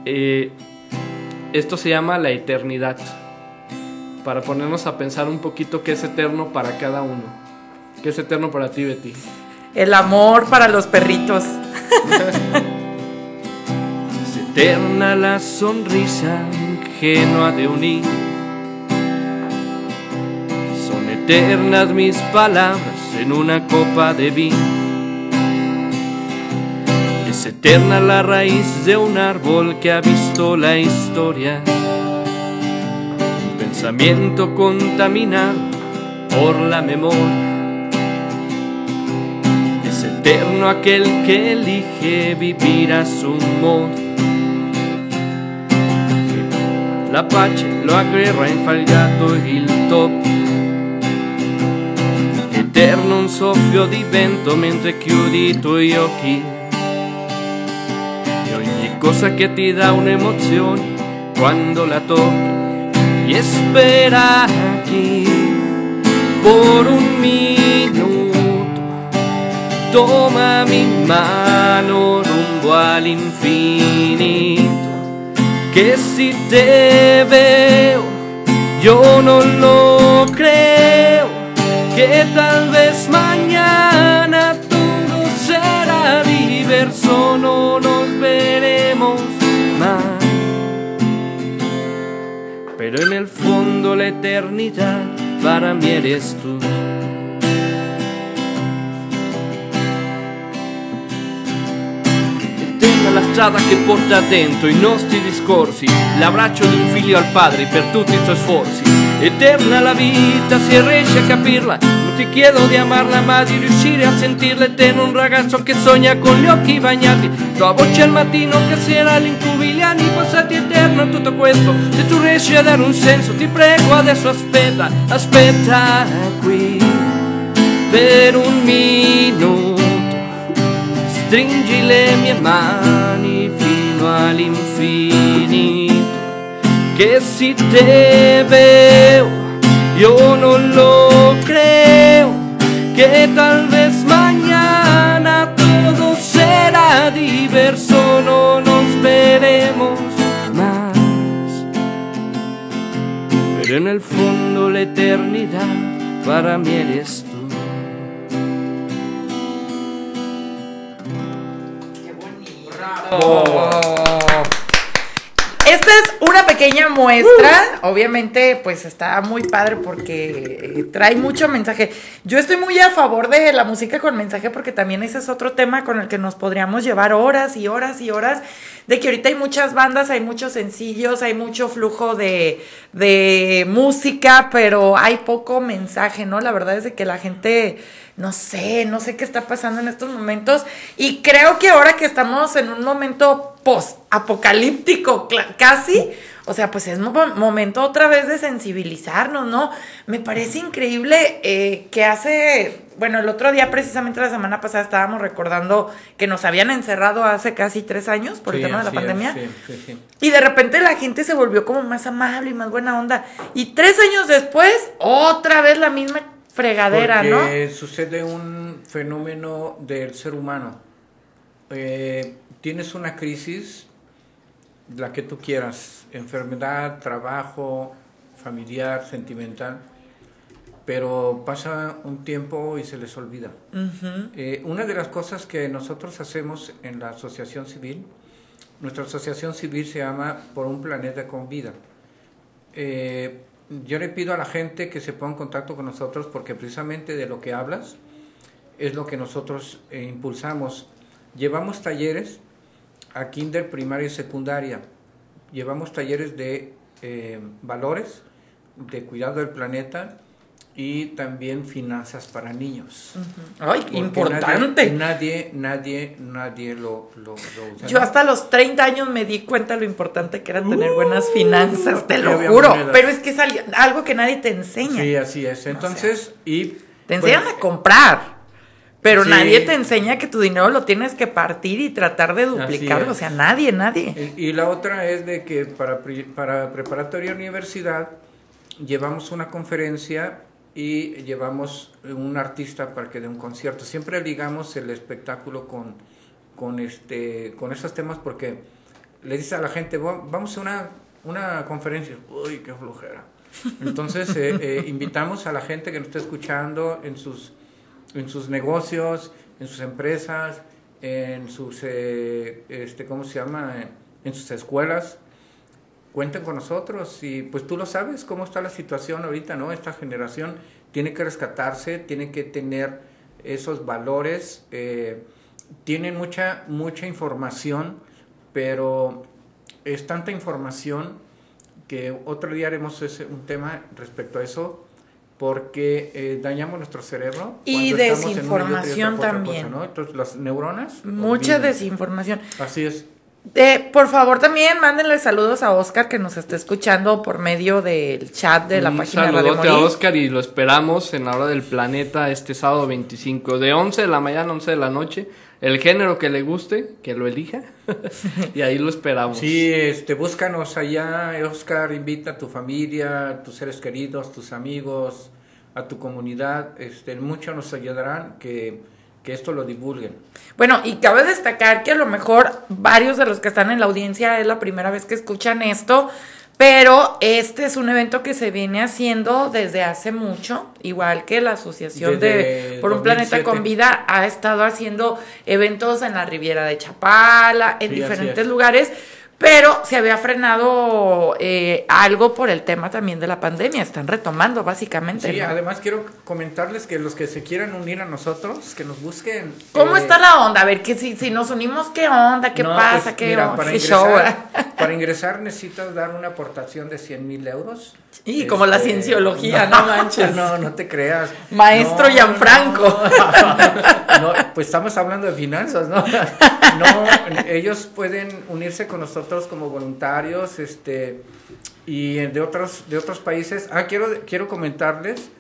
Speaker 4: Eh, esto se llama La Eternidad para ponernos a pensar un poquito qué es eterno para cada uno. ¿Qué es eterno para ti, Betty?
Speaker 3: El amor para los perritos.
Speaker 4: es eterna la sonrisa ingenua de un niño. Son eternas mis palabras en una copa de vino. Es eterna la raíz de un árbol que ha visto la historia pensamiento contaminado por la memoria. Es eterno aquel que elige vivir a su modo. La pace lo aggrerra infagliato il top. Eterno un soffio di vento mentre chiudi i tuoi occhi. E ogni cosa che ti dà un'emozione quando la tocchi y espera aquí por un minuto. Toma mi mano rumbo al infinito, que si te veo yo no lo creo, que tal vez pero en el fondo la eternidad para mí eres tú. Tenga la strada che porta dentro i nostri discorsi, l'abbraccio di un figlio al padre per tutti i tuoi sforzi. Eterna la vita se riesci a capirla, ti chiedo di amarla ma di riuscire a sentirla eterno un ragazzo che sogna con gli occhi bagnati, tua voce al mattino che sera l'incubi gli anni passati eterno tutto questo, se tu riesci a dare un senso ti prego adesso aspetta, aspetta qui per un minuto, stringi le mie mani fino all'infinito. Que si te veo, yo no lo creo, que tal vez mañana todo será diverso, no nos veremos más. Pero en el fondo la eternidad para mí eres tú.
Speaker 3: Qué bonito. Esta es una pequeña muestra. Obviamente, pues está muy padre porque eh, trae mucho mensaje. Yo estoy muy a favor de la música con mensaje porque también ese es otro tema con el que nos podríamos llevar horas y horas y horas. De que ahorita hay muchas bandas, hay muchos sencillos, hay mucho flujo de, música, pero hay poco mensaje, ¿no? La verdad es de que la gente no sé, no sé qué está pasando en estos momentos. Y creo que ahora que estamos en un momento post-apocalíptico casi, o sea, pues es momento otra vez de sensibilizarnos, ¿no? Me parece increíble eh, que hace, bueno, el otro día, precisamente la semana pasada, estábamos recordando que nos habían encerrado hace casi tres años por el tema de la pandemia. y de repente la gente se volvió como más amable y más buena onda. Y tres años después, otra vez la misma fregadera, Porque
Speaker 5: sucede un fenómeno del ser humano. Eh, tienes una crisis, la que tú quieras, enfermedad, trabajo, familiar, sentimental, pero pasa un tiempo y se les olvida. Eh, una de las cosas que nosotros hacemos en la asociación civil, nuestra asociación civil se llama Por un planeta con vida. Eh, yo le pido a la gente que se ponga en contacto con nosotros porque precisamente de lo que hablas es lo que nosotros eh, impulsamos. Llevamos talleres a kinder, primaria y secundaria. Llevamos talleres de valores, de cuidado del planeta, y también finanzas para niños.
Speaker 3: Ay, importante.
Speaker 5: Nadie, nadie, nadie, lo, lo, usa.
Speaker 3: Yo hasta los 30 años me di cuenta lo importante que era tener buenas uh, finanzas, te lo juro. Pero es que es algo que nadie te enseña.
Speaker 5: Sí, así es. Entonces, y...
Speaker 3: Te enseñan a comprar. Pero nadie te enseña que tu dinero lo tienes que partir y tratar de duplicarlo. O sea, nadie, nadie.
Speaker 5: Y, y, la otra es de que para, para preparatoria universidad llevamos una conferencia y llevamos un artista para que dé un concierto. Siempre ligamos el espectáculo con, con, este, con temas porque le dice a la gente, vamos a una, una conferencia. Uy, qué flojera. Entonces eh, eh, invitamos a la gente que nos está escuchando en sus, en sus negocios, en sus empresas, en sus, eh, este, ¿cómo se llama? En sus escuelas cuenten con nosotros y pues tú lo sabes cómo está la situación ahorita, ¿no? Esta generación tiene que rescatarse, tiene que tener esos valores, eh, tienen mucha, mucha información, pero es tanta información que otro día haremos ese, un tema respecto a eso, porque eh, dañamos nuestro cerebro.
Speaker 3: Y desinformación también.
Speaker 5: Entonces, las neuronas.
Speaker 3: Mucha desinformación.
Speaker 5: Así es.
Speaker 3: Eh, por favor, también mándenle saludos a Oscar que nos está escuchando por medio del chat de la página de Radio
Speaker 4: Morir. a Oscar y lo esperamos en la hora del planeta este sábado 25 de 11 de la mañana a 11 de la noche. El género que le guste, que lo elija. y ahí lo esperamos.
Speaker 5: Sí, este, búscanos allá, Oscar, invita a tu familia, a tus seres queridos, tus amigos, a tu comunidad. Este, mucho nos ayudarán que que esto lo divulguen.
Speaker 3: Bueno, y cabe destacar que a lo mejor varios de los que están en la audiencia es la primera vez que escuchan esto, pero este es un evento que se viene haciendo desde hace mucho, igual que la Asociación de Por un Planeta con Vida ha estado haciendo eventos en la Riviera de Chapala, en diferentes lugares pero se había frenado eh, algo por el tema también de la pandemia. Están retomando, básicamente.
Speaker 5: Sí, además quiero comentarles que los que se quieran unir a nosotros, que nos busquen.
Speaker 3: ¿Cómo eh, está la onda? A ver, que si, si nos unimos, ¿qué onda? ¿Qué pues, pasa? ¿Qué,
Speaker 5: mira, para ingresar, Para ingresar necesitas dar una aportación de 100 mil euros.
Speaker 3: Y como la este, cienciología, no, manches.
Speaker 5: No, no te creas.
Speaker 3: Maestro Gianfranco.
Speaker 5: No, pues estamos hablando de finanzas, ¿no? No, ellos pueden unirse con nosotros como voluntarios este, y de otros, de otros países. Ah, quiero, quiero comentarles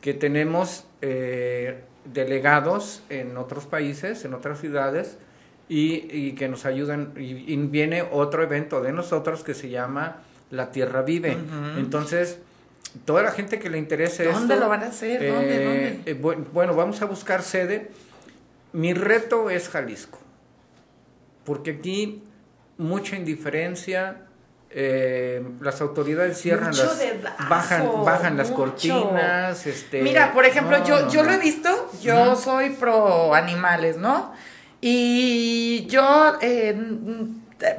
Speaker 5: que tenemos eh, delegados en otros países, en otras ciudades, y, que nos ayudan. Y, viene otro evento de nosotros que se llama La Tierra Vive. Entonces, toda la gente que le interese
Speaker 3: ¿Dónde lo van a hacer? ¿Dónde,
Speaker 5: eh, bueno, vamos a buscar sede. Mi reto es Jalisco, porque aquí mucha indiferencia. Eh, las autoridades cierran las bajan bajan las cortinas este
Speaker 3: mira por ejemplo yo yo lo he visto yo soy pro animales no y yo eh,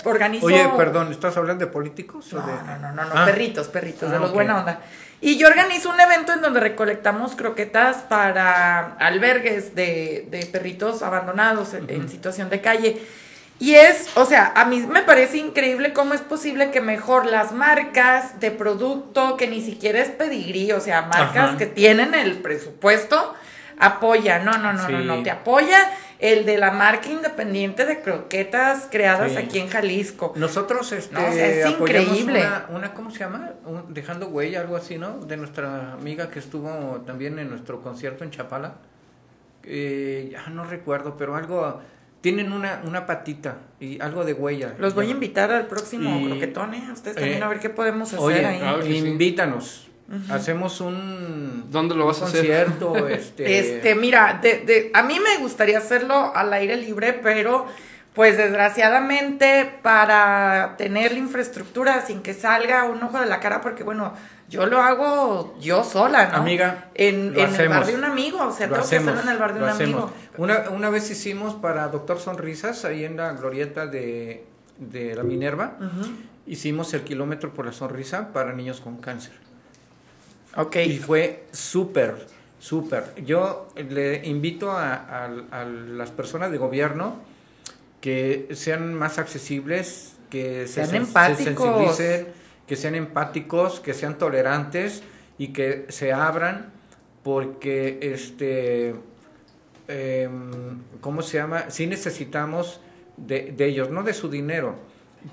Speaker 3: organizo
Speaker 5: oye perdón estás hablando de políticos
Speaker 3: no, no no no, ah. perritos perritos de ah, los buena onda. Y yo organizo un evento en donde recolectamos croquetas para albergues de, de perritos abandonados en situación de calle y es, o sea, a mí me parece increíble cómo es posible que mejor las marcas de producto que ni siquiera es pedigrí, o sea, marcas que tienen el presupuesto, apoya, no, no, no, no, no, te apoya el de la marca independiente de croquetas creadas aquí en Jalisco.
Speaker 5: Nosotros, este, es increíble. Una, ¿cómo se llama? dejando huella, algo así, ¿no? De nuestra amiga que estuvo también en nuestro concierto en Chapala. Eh, ya no recuerdo, pero algo tienen una, una patita y algo de huella.
Speaker 3: Los voy a invitar al próximo croquetón, ¿eh? Ustedes también eh, a ver qué podemos hacer ahí.
Speaker 5: Ah, invítanos. Hacemos un,
Speaker 4: ¿Dónde lo vas
Speaker 5: a
Speaker 4: hacer?
Speaker 5: concierto. este...
Speaker 3: este, mira, de, de, a mí me gustaría hacerlo al aire libre, pero pues desgraciadamente para tener la infraestructura sin que salga un ojo de la cara, porque bueno, Yo lo hago yo sola, ¿no?
Speaker 5: Amiga,
Speaker 3: En,
Speaker 5: lo
Speaker 3: en el bar de un amigo. O sea,
Speaker 5: Lo
Speaker 3: tengo que hacerlo en el bar de un
Speaker 5: hacemos.
Speaker 3: amigo.
Speaker 5: Una, una vez hicimos para Doctor Sonrisas, ahí en la glorieta de, de la Minerva, hicimos el kilómetro por la sonrisa para niños con cáncer.
Speaker 3: Ok.
Speaker 5: Y fue súper, súper. Yo le invito a, a- a las personas de gobierno que sean más accesibles, que se
Speaker 3: Sean
Speaker 5: se
Speaker 3: empáticos.
Speaker 5: sensibilicen, que sean empáticos, que sean tolerantes y que se abran porque este em, ¿cómo se llama? Sí necesitamos de, de ellos, no de su dinero,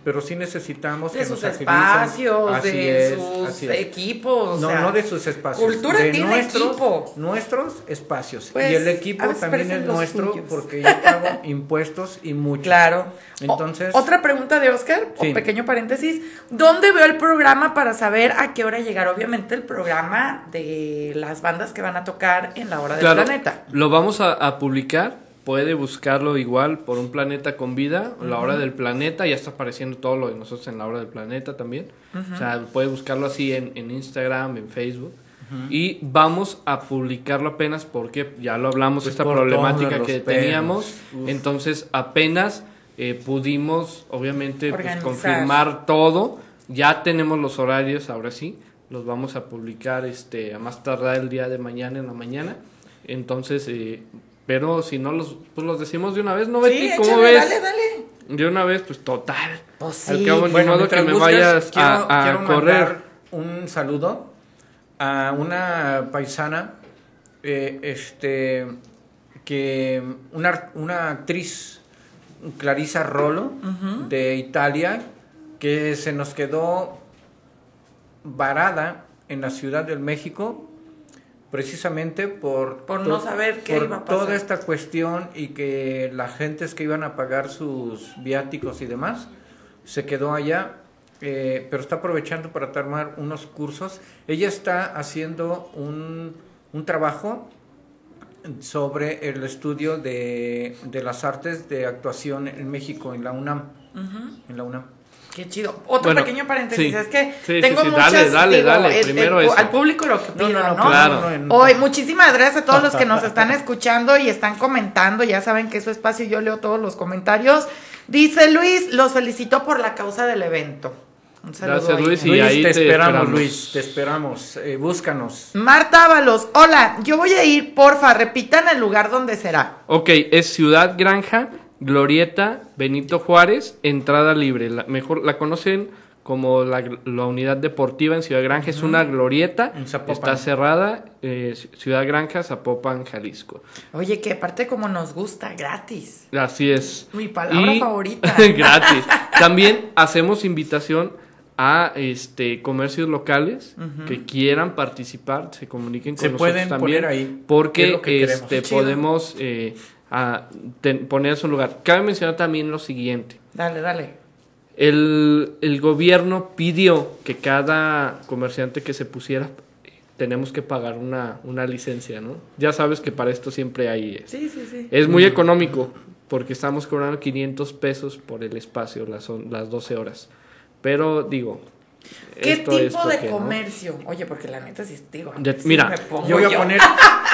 Speaker 5: pero sí necesitamos
Speaker 3: De
Speaker 5: que
Speaker 3: sus
Speaker 5: nos
Speaker 3: espacios,
Speaker 5: Así
Speaker 3: de
Speaker 5: es,
Speaker 3: sus
Speaker 5: así es.
Speaker 3: equipos. o
Speaker 5: No,
Speaker 3: sea,
Speaker 5: no de sus espacios.
Speaker 3: Cultura
Speaker 5: de
Speaker 3: tiene
Speaker 5: nuestros,
Speaker 3: equipo.
Speaker 5: Nuestros espacios.
Speaker 3: Pues,
Speaker 5: y el
Speaker 3: a
Speaker 5: equipo también es nuestro
Speaker 3: suyos.
Speaker 5: porque yo pago impuestos y mucho.
Speaker 3: Claro.
Speaker 5: Entonces-
Speaker 3: O- otra pregunta de Oscar,
Speaker 5: Sí.
Speaker 3: o pequeño paréntesis. ¿Dónde veo el programa para saber a qué hora llegar? Obviamente el programa de las bandas que van a tocar en la hora del
Speaker 4: Claro,
Speaker 3: planeta.
Speaker 4: lo vamos a, a publicar. Puede buscarlo igual por un planeta con vida, la hora del planeta, ya está apareciendo todo lo de nosotros en la hora del planeta también. O sea, puede buscarlo así en, en Instagram, en Facebook. Y vamos a publicarlo apenas porque ya lo hablamos,
Speaker 5: Pues
Speaker 4: esta problemática que teníamos.
Speaker 5: Uf.
Speaker 4: Entonces apenas eh, pudimos, obviamente, pues, confirmar todo. Ya tenemos los horarios, ahora sí. Los vamos a publicar este, a más tardar el día de mañana en la mañana. Entonces, eh, pero si no los, pues los decimos de una vez, ¿no, Betty?
Speaker 3: Sí,
Speaker 4: ¿Cómo
Speaker 3: échale,
Speaker 4: ves?
Speaker 3: dale, dale.
Speaker 4: De una vez, pues total.
Speaker 3: Pues
Speaker 4: Al
Speaker 3: sí.
Speaker 4: cabo, ni
Speaker 5: Bueno,
Speaker 4: modo que me
Speaker 5: buscas,
Speaker 4: vayas
Speaker 5: quiero,
Speaker 4: a, a
Speaker 5: quiero
Speaker 4: correr.
Speaker 5: mandar un saludo a una paisana, eh, este, que una, una actriz, Clarisa Rolo, de Italia, que se nos quedó varada en la Ciudad del México precisamente por,
Speaker 3: Por no saber qué
Speaker 5: por
Speaker 3: iba a pasar.
Speaker 5: toda esta cuestión y que la gente es que iban a pagar sus viáticos y demás se quedó allá eh, pero está aprovechando para tomar unos cursos. Ella está haciendo un, un trabajo sobre el estudio de, de las artes de actuación en México en la UNAM. En la UNAM
Speaker 3: Qué chido. Otro
Speaker 4: Bueno,
Speaker 3: pequeño paréntesis.
Speaker 4: sí.
Speaker 3: Es que
Speaker 4: Sí,
Speaker 3: tengo
Speaker 4: sí,
Speaker 3: muchas.
Speaker 4: dale, dale,
Speaker 3: digo,
Speaker 4: dale,
Speaker 3: el-
Speaker 4: primero
Speaker 3: el-
Speaker 4: eso.
Speaker 3: al público lo que
Speaker 5: No,
Speaker 3: pida,
Speaker 5: no,
Speaker 3: ¿no?
Speaker 5: no,
Speaker 4: Claro.
Speaker 3: Hoy, muchísimas gracias a todos los que nos están escuchando y están comentando. Ya saben que es su espacio y yo leo todos los comentarios. Dice Luis, los felicito por la causa del evento. Un saludo
Speaker 4: Gracias,
Speaker 3: ahí.
Speaker 4: Luis, y
Speaker 5: Luis,
Speaker 4: ahí
Speaker 5: te,
Speaker 4: te
Speaker 5: esperamos,
Speaker 4: esperamos.
Speaker 5: Luis te esperamos eh, búscanos
Speaker 3: Marta Ábalos, hola, yo voy a ir, porfa, repitan el lugar donde será.
Speaker 4: Ok, es Ciudad Granja, Glorieta, Benito Juárez, entrada libre. La, mejor la conocen como la, la unidad deportiva en Ciudad Granja. Es una glorieta, está cerrada, eh, Ciudad Granja, Zapopan, Jalisco.
Speaker 3: Oye, que aparte como nos gusta, gratis.
Speaker 4: Así es.
Speaker 3: Mi palabra favorita.
Speaker 4: gratis. También hacemos invitación a este comercios locales que quieran participar, se comuniquen con
Speaker 5: Se
Speaker 4: nosotros
Speaker 5: pueden
Speaker 4: también,
Speaker 5: poner ahí,
Speaker 4: porque
Speaker 5: que
Speaker 4: este podemos eh, a- ten- poner su lugar. Cabe mencionar también lo siguiente.
Speaker 3: Dale, dale.
Speaker 4: El, el gobierno pidió que cada comerciante que se pusiera tenemos que pagar una, una licencia, ¿no? Ya sabes que para esto siempre hay... eh,
Speaker 3: Sí, sí, sí.
Speaker 4: es muy económico porque estamos cobrando 500 pesos por el espacio, las, son, las 12 horas. Pero digo,
Speaker 3: ¿Qué
Speaker 4: esto es
Speaker 3: tipo de
Speaker 4: porque, ¿no?
Speaker 3: comercio? Oye, porque la neta sí digo.
Speaker 4: Ya-
Speaker 3: sí
Speaker 4: mira,
Speaker 5: yo voy a
Speaker 3: yo.
Speaker 5: poner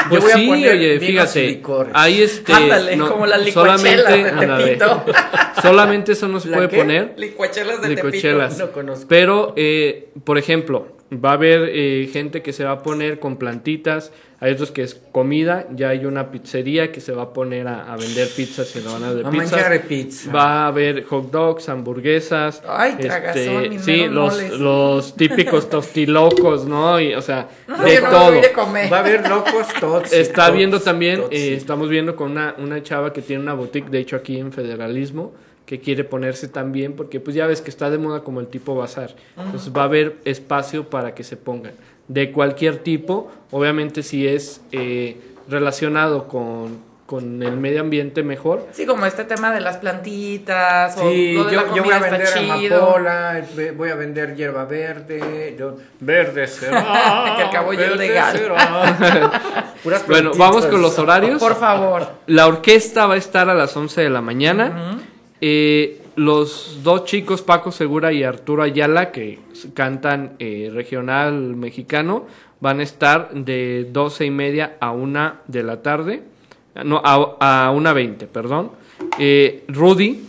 Speaker 4: Pues
Speaker 5: yo voy
Speaker 4: sí,
Speaker 5: a poner
Speaker 4: oye, fíjate,
Speaker 5: licores.
Speaker 4: ahí este...
Speaker 3: Ándale,
Speaker 4: no,
Speaker 3: como las
Speaker 4: solamente,
Speaker 3: de. Tepito.
Speaker 4: solamente eso no se
Speaker 5: ¿La
Speaker 4: puede
Speaker 5: qué?
Speaker 4: poner.
Speaker 3: Licuachelas de
Speaker 4: licuachelas.
Speaker 5: No conozco.
Speaker 4: Pero, eh, por ejemplo, va a haber eh, gente que se va a poner con plantitas, hay otros que es comida, ya hay una pizzería que se va a poner a, a vender pizzas y van a de
Speaker 5: pizza.
Speaker 4: Va a haber hot dogs, hamburguesas.
Speaker 3: Ay, tragazón, mis
Speaker 4: sí, los, los típicos tostilocos, ¿no? Y, o sea,
Speaker 3: No,
Speaker 4: de
Speaker 3: no
Speaker 4: todo.
Speaker 3: a comer.
Speaker 5: Va a haber locos tóxicos.
Speaker 4: Está viendo también, eh, estamos viendo con una, una chava que tiene una boutique, de hecho aquí en Federalismo, que quiere ponerse también, porque pues ya ves que está de moda como el tipo bazar. Entonces va a haber espacio para que se pongan. De cualquier tipo, obviamente si es eh, relacionado con, con el medio ambiente mejor.
Speaker 3: Sí, como este tema de las plantitas o
Speaker 5: Sí,
Speaker 3: lo de la
Speaker 5: yo, yo voy a vender amapola, voy a vender hierba verde, yo- verde será.
Speaker 3: Que al cabo legal.
Speaker 5: Puras
Speaker 4: Bueno, vamos con los horarios.
Speaker 3: Por favor.
Speaker 4: La orquesta va a estar a las 11 de la mañana. Eh, los dos chicos, Paco Segura y Arturo Ayala, que cantan eh, regional mexicano, van a estar de doce y media a una de la tarde. No, a, a una veinte, perdón. Eh, Rudy,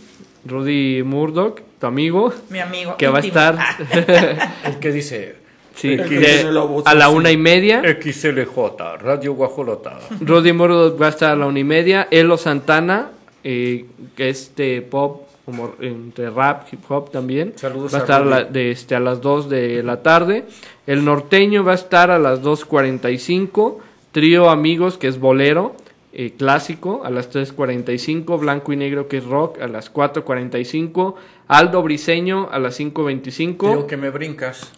Speaker 4: Rudy Murdoch, tu amigo.
Speaker 3: Mi amigo.
Speaker 4: Que va a estar.
Speaker 5: El que dice.
Speaker 4: Sí,
Speaker 5: que
Speaker 4: de- a la una y media.
Speaker 5: XLJ, Radio Guajolota.
Speaker 4: Rudy Murdoch va a estar a la una y media. Elo Santana, eh, que es de pop, como entre rap, hip hop también.
Speaker 5: Saludos
Speaker 4: va a estar la- de, este, a las 2 de la tarde. El norteño va a estar a las 2.45. Trío Amigos, que es bolero. eh, clásico a las 3.45, Blanco y Negro que es rock a las 4.45, Aldo Briseño a las 5.25.
Speaker 5: Digo que me brincas.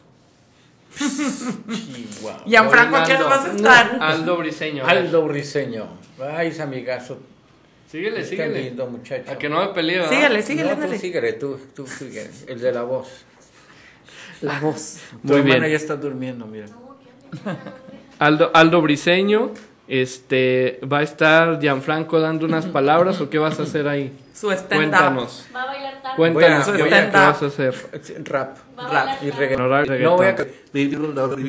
Speaker 5: Chihuahua.
Speaker 3: Gianfranco, ¿a qué hora vas a estar?
Speaker 4: Aldo Briseño.
Speaker 5: Aldo Briseño. Ay, ese amigazo.
Speaker 4: Síguele, síguele.
Speaker 5: lindo muchacho.
Speaker 4: A que no me pelee, ¿verdad?
Speaker 3: Síguele, síguele,
Speaker 5: no, tú síguele, tú, tú síguele. El de la voz.
Speaker 3: La voz.
Speaker 5: Tu
Speaker 4: Muy
Speaker 5: hermana
Speaker 4: bien.
Speaker 5: ya está durmiendo, mira.
Speaker 4: Aldo, Aldo Briseño, este, va a estar Gianfranco dando unas palabras o qué vas a hacer ahí?
Speaker 3: Su stand-up.
Speaker 4: Cuéntanos.
Speaker 7: Va a bailar tarde.
Speaker 4: Cuéntanos
Speaker 5: Voy a-
Speaker 4: qué,
Speaker 5: voy
Speaker 3: a-
Speaker 4: qué vas a hacer.
Speaker 5: Rap.
Speaker 7: Va bailar
Speaker 5: Y reggaetón.
Speaker 4: Rap,
Speaker 5: No voy a...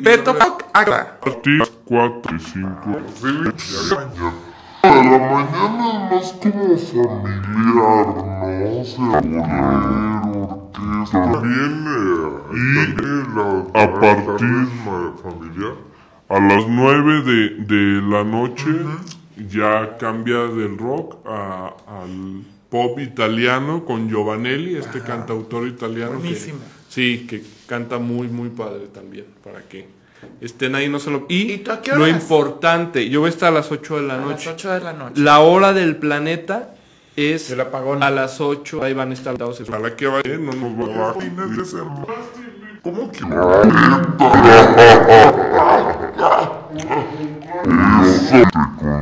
Speaker 3: Beto Acá.
Speaker 2: Partir 4 y 5.
Speaker 8: A la mañana es más como familiar, ¿no? O sea, bolero, orquesta. También, eh, y la, a partir familiar, a las 9 de, de la noche ya cambia del rock a- al pop italiano con Giovanelli, este cantautor italiano. que-
Speaker 3: Buenísimo.
Speaker 2: sí, que canta muy, muy padre también, para que estén ahí, no se lo... Y,
Speaker 3: ¿Y tú a qué
Speaker 2: lo importante, yo voy a estar a las 8 de la
Speaker 3: A las
Speaker 2: noche.
Speaker 3: 8 de la noche.
Speaker 2: La hora del planeta es
Speaker 5: El apagón.
Speaker 2: a las 8. Ahí van a estar todos.
Speaker 8: Ojalá que vaya, no nos va a fines de semana. ¿Cómo que Eso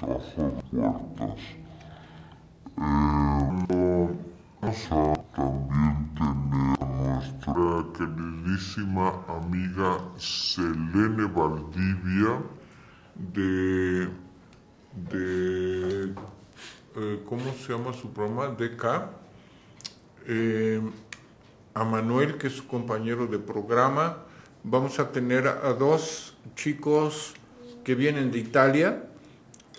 Speaker 8: se bajó puertas. Eh, vamos a también tener a nuestra queridísima amiga Selene Valdivia de, de eh, ¿cómo se llama su programa? DK. Eh, a Manuel, que es su compañero de programa. Vamos a tener a dos chicos que vienen de Italia,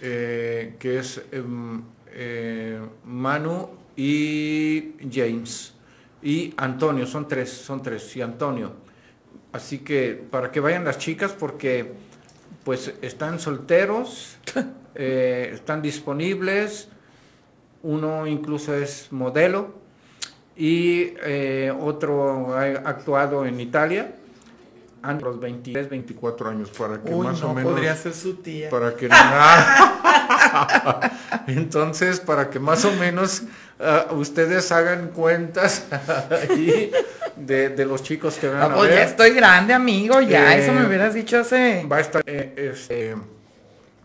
Speaker 8: eh, que es em, eh, Manu y James. Y Antonio, son tres, son tres, y Antonio. Así que para que vayan las chicas, porque pues están solteros, eh, están disponibles, uno incluso es modelo y eh, otro ha actuado en Italia a los 23, 24 años para que
Speaker 3: Uy,
Speaker 2: más
Speaker 3: no,
Speaker 2: o menos
Speaker 3: podría ser su tía.
Speaker 2: para que entonces para que más o menos ah, ustedes hagan cuentas ahí de, de los chicos que van
Speaker 3: Ah,
Speaker 2: a
Speaker 3: pues ya
Speaker 2: ver
Speaker 3: estoy grande, amigo. Ya,
Speaker 2: Eh,
Speaker 3: eso me hubieras dicho hace.
Speaker 2: va a estar eh, este,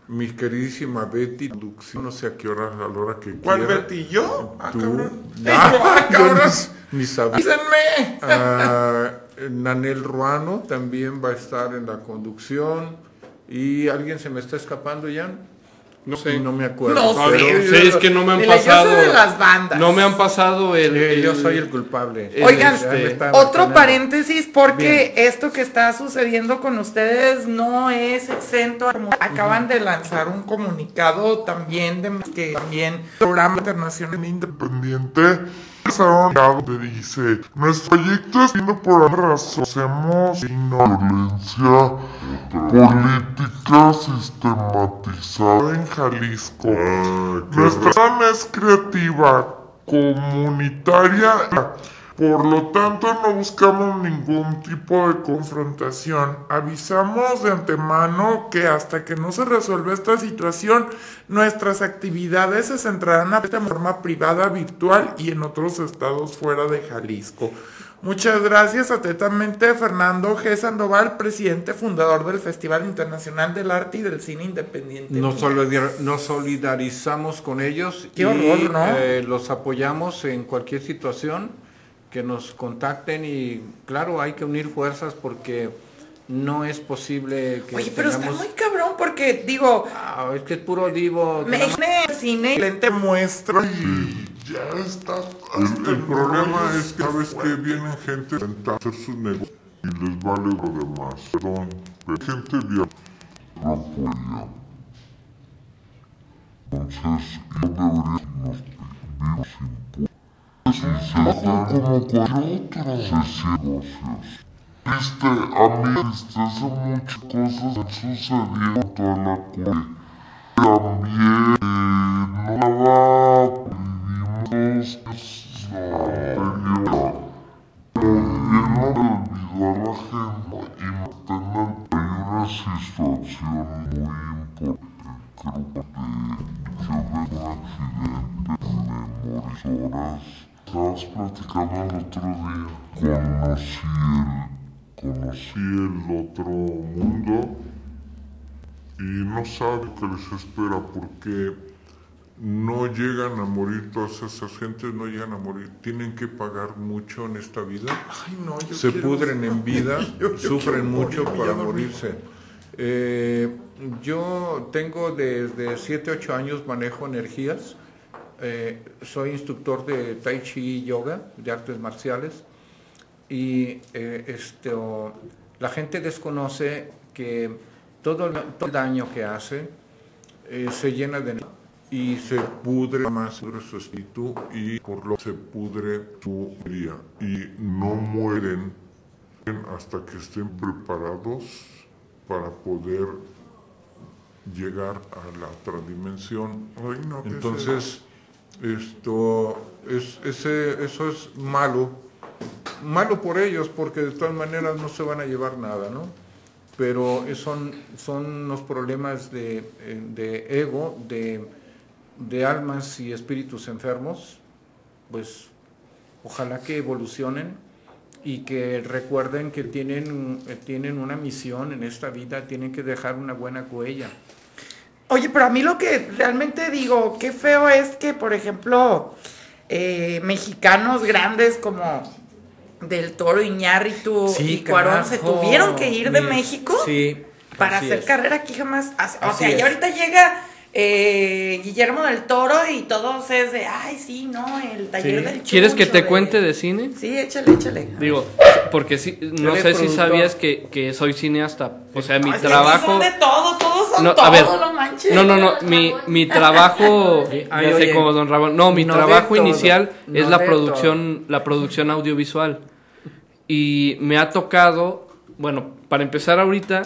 Speaker 2: mi queridísima Betty no sé a qué hora a la hora que
Speaker 8: ¿Cuál
Speaker 2: quiera.
Speaker 8: Betty? ¿Yo? Ah,
Speaker 2: Tú.
Speaker 8: cabrón.
Speaker 2: Ah, yo
Speaker 8: cabrón.
Speaker 2: ni, ni. Ah, Nanel Ruano también va a estar en la conducción. ¿Y alguien se me está escapando ya? No sé, no me acuerdo.
Speaker 3: No
Speaker 2: pero-
Speaker 3: sé.
Speaker 4: Sí, es que no me han
Speaker 3: yo
Speaker 4: pasado.
Speaker 3: soy de las bandas.
Speaker 4: No me han pasado el.
Speaker 2: Sí, yo soy el culpable.
Speaker 4: el,
Speaker 3: Oigan,
Speaker 4: este,
Speaker 3: Otro paréntesis, porque
Speaker 2: Bien.
Speaker 3: esto que está sucediendo con ustedes no es exento. Acaban de lanzar un comunicado también de que también programa internacional
Speaker 8: independiente donde dice, nuestro proyecto es por alguna razón, hacemos violencia política sistematizada en Jalisco. Nuestra zona es creativa, comunitaria, por lo tanto no buscamos ningún tipo de confrontación. Avisamos de antemano que hasta que no se resuelva esta situación, nuestras actividades se centrarán de forma privada, virtual y en otros estados fuera de Jalisco. Muchas gracias atentamente Fernando G. Sandoval, presidente fundador del Festival Internacional del Arte y del Cine Independiente.
Speaker 5: Nos, solidarizamos con ellos
Speaker 3: Qué horror, ¿no?
Speaker 5: eh, los apoyamos en cualquier situación que nos contacten y claro, hay que unir fuerzas porque no es posible que
Speaker 3: Oye, pero está muy cabrón porque, digo,
Speaker 5: Ah, es que es puro divo.
Speaker 3: me cine lente muestra.
Speaker 8: Ya está. El, el problema es que sabes que vienen gente a hacer sus negocios y les vale lo demás. Perdón, pero gente apoya. Entonces, yo debería nos vivos sin como cualquier otro negocios. Viste, a mí desde hace muchas cosas han sucedido con toda la cual también eh, no daba vivimos Podrían olvidar a la gente y mantener hay una situación muy importante. Creo que yo vi un accidente en Memorias Estabas platicando el otro día. Conocí el, conocí el otro mundo y no sabe qué les espera porque no llegan a morir, todas esas gentes no llegan a morir, tienen que pagar mucho en esta vida,
Speaker 5: Ay, no, yo
Speaker 8: se pudren en vida,
Speaker 5: Yo- yo
Speaker 8: sufren mucho para morirse.
Speaker 5: Eh, yo tengo desde 7, 8 años manejo energías. Eh, soy instructor de Tai Chi y Yoga, de artes marciales. Y eh, este, la gente desconoce que todo el, daño que hace eh, se llena de.
Speaker 8: Y se pudre más su espíritu y por lo se pudre su vida. Y no mueren hasta que estén preparados para poder llegar a la otra dimensión.
Speaker 5: Ay, no, ¿qué es
Speaker 8: Entonces, esto es, ese, eso es malo.
Speaker 5: malo por ellos porque de todas maneras no se van a llevar nada, ¿no? Pero son, son los problemas de, eh, de ego, de, de almas y espíritus enfermos, pues ojalá que evolucionen y que recuerden que tienen, eh, tienen una misión en esta vida, tienen que dejar una buena huella.
Speaker 3: Oye, pero a mí lo que realmente digo, qué feo es que, por ejemplo, eh, mexicanos grandes como Del Toro, Iñárritu y Cuarón se tuvieron que ir de
Speaker 9: Mira,
Speaker 3: México
Speaker 9: Sí.
Speaker 3: para hacer
Speaker 9: es.
Speaker 3: carrera aquí jamás. O sea, y ahorita llega eh, Guillermo del Toro y todos es de, ay, sí, no, el taller
Speaker 9: Sí.
Speaker 3: del
Speaker 4: ¿Quieres que
Speaker 3: Chucho,
Speaker 4: te cuente de cine?
Speaker 3: Sí, échale, échale.
Speaker 4: Digo, porque sí, no sé si sabías que, que soy cineasta. O sea, mi
Speaker 3: No, es que
Speaker 4: trabajo...
Speaker 3: son de todo, todos son
Speaker 4: No,
Speaker 3: todo,
Speaker 4: a ver,
Speaker 3: no manches.
Speaker 4: no, no, no, mi, mi trabajo,
Speaker 9: ay,
Speaker 4: sé
Speaker 9: oye,
Speaker 4: como Don Ramón, no, mi
Speaker 9: no
Speaker 4: trabajo inicial
Speaker 9: no
Speaker 4: es la producción, la producción audiovisual. Y me ha tocado, bueno, para empezar ahorita,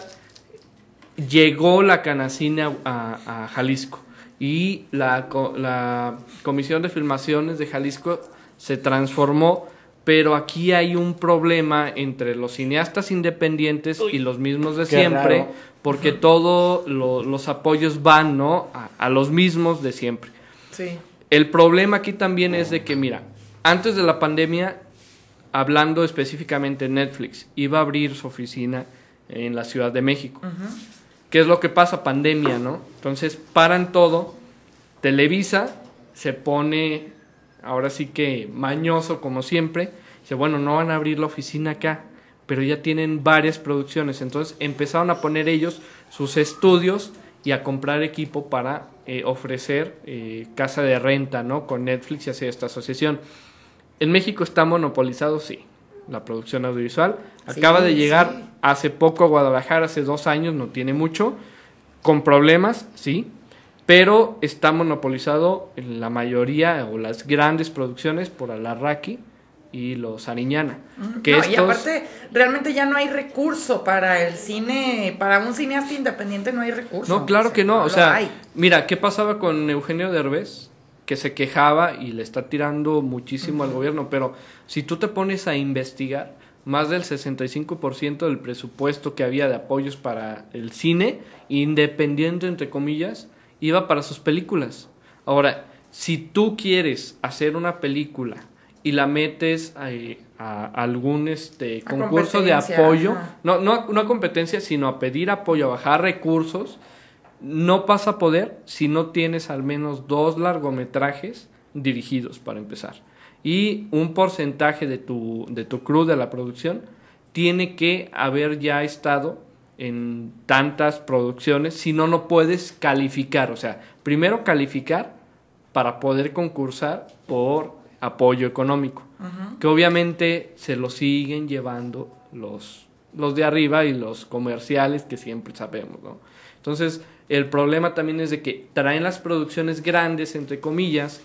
Speaker 4: llegó la canacina a, a Jalisco y la, co- la Comisión de Filmaciones de Jalisco se transformó, pero aquí hay un problema entre los cineastas independientes y los mismos de siempre,
Speaker 9: raro.
Speaker 4: porque todos los apoyos van ¿no? a, a los mismos de siempre.
Speaker 3: Sí.
Speaker 4: El problema aquí también es de que, mira, antes de la pandemia, hablando específicamente Netflix, iba a abrir su oficina en la Ciudad de México. ¿Qué es lo que pasa? Pandemia, ¿no? Entonces paran todo, Televisa se pone, ahora sí que mañoso como siempre, dice, bueno, no van a abrir la oficina acá, pero ya tienen varias producciones, entonces empezaron a poner ellos sus estudios y a comprar equipo para eh, ofrecer eh, casa de renta, ¿no? Con Netflix y hacer esta asociación. En México está monopolizado, sí, la producción audiovisual.
Speaker 3: Sí,
Speaker 4: Acaba de llegar
Speaker 3: sí.
Speaker 4: hace poco a Guadalajara, hace dos años, no tiene mucho, con problemas, sí. pero está monopolizado en la mayoría o las grandes producciones por Alarraqui y los Ariñana.
Speaker 3: Que no, y aparte, realmente ya no hay recurso para el cine, para un cineasta independiente no hay recurso.
Speaker 4: No, claro que no, o sea, mira, ¿qué pasaba con Eugenio Derbez? Que se quejaba y le está tirando muchísimo al gobierno, pero si tú te pones a investigar, más del 65% del presupuesto que había de apoyos para el cine, independiente entre comillas, iba para sus películas. Ahora, si tú quieres hacer una película y la metes a, algún este concurso de apoyo, no, no, no a competencia, sino a pedir apoyo, a bajar recursos, no vas a poder si no tienes al menos dos largometrajes dirigidos para empezar. Y un porcentaje de tu, de tu crew de la producción tiene que haber ya estado en tantas producciones, si no, no puedes calificar. O sea, primero calificar para poder concursar por apoyo económico, que obviamente se lo siguen llevando los, los de arriba y los comerciales que siempre sabemos, ¿no? Entonces, el problema también es de que traen las producciones grandes, entre comillas,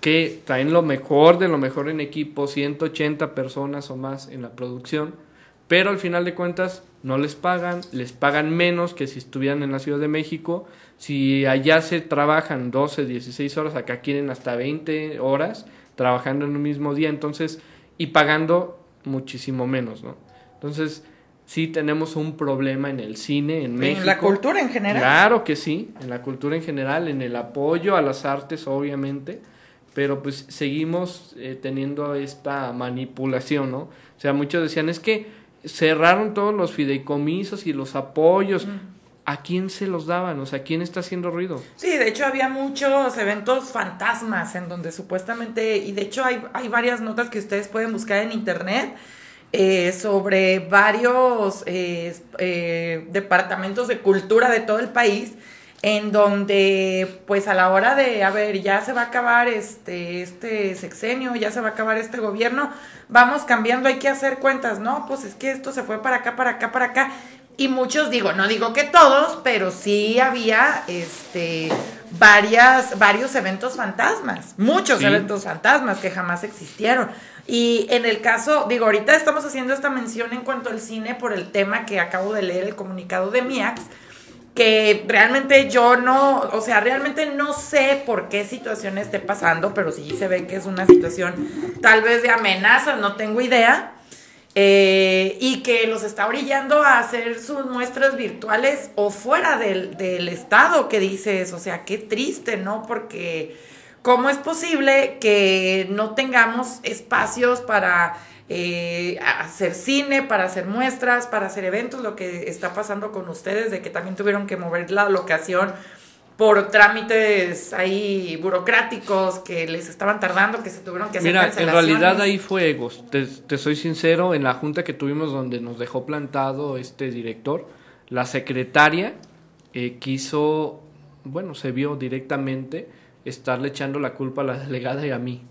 Speaker 4: que traen lo mejor de lo mejor en equipo, 180 personas o más en la producción, pero al final de cuentas no les pagan, les pagan menos que si estuvieran en la Ciudad de México. Si allá se trabajan 12, 16 horas, acá quieren hasta 20 horas trabajando en un mismo día, entonces, y pagando muchísimo menos, ¿no? Entonces, sí tenemos un problema en el cine, en México.
Speaker 3: En la cultura en general.
Speaker 4: Claro que sí, en la cultura en general, en el apoyo a las artes, obviamente, pero pues seguimos eh, teniendo esta manipulación, ¿no? O sea, muchos decían, es que cerraron todos los fideicomisos y los apoyos. ¿A quién se los daban? O sea, ¿quién está haciendo ruido?
Speaker 3: Sí, de hecho había muchos eventos fantasmas en donde supuestamente, y de hecho hay, hay varias notas que ustedes pueden buscar en internet eh, sobre varios eh, eh, departamentos de cultura de todo el país en donde pues a la hora de, a ver, ya se va a acabar este, este sexenio, ya se va a acabar este gobierno, vamos cambiando, hay que hacer cuentas, ¿no? Pues es que esto se fue para acá, para acá, para acá, y muchos digo, no digo que todos, pero sí había este varias varios eventos fantasmas, muchos eventos fantasmas que jamás existieron. Y en el caso, digo, ahorita estamos haciendo esta mención en cuanto al cine por el tema que acabo de leer el comunicado de MIAX, que realmente yo no, o sea, realmente no sé por qué situación esté pasando, pero sí se ve que es una situación tal vez de amenaza, no tengo idea. Eh, y que los está orillando a hacer sus muestras virtuales o fuera del, del estado que dices, o sea, qué triste, ¿no? Porque ¿cómo es posible que no tengamos espacios para eh, hacer cine, para hacer muestras, para hacer eventos, lo que está pasando con ustedes, de que también tuvieron que mover la locación por trámites ahí burocráticos que les estaban tardando, que se tuvieron que hacer
Speaker 4: Mira, en realidad ahí fue egos. Te, soy sincero, en la junta que tuvimos donde nos dejó plantado este director, la secretaria eh, quiso, bueno, se vio directamente estarle echando la culpa a la delegada y a mí,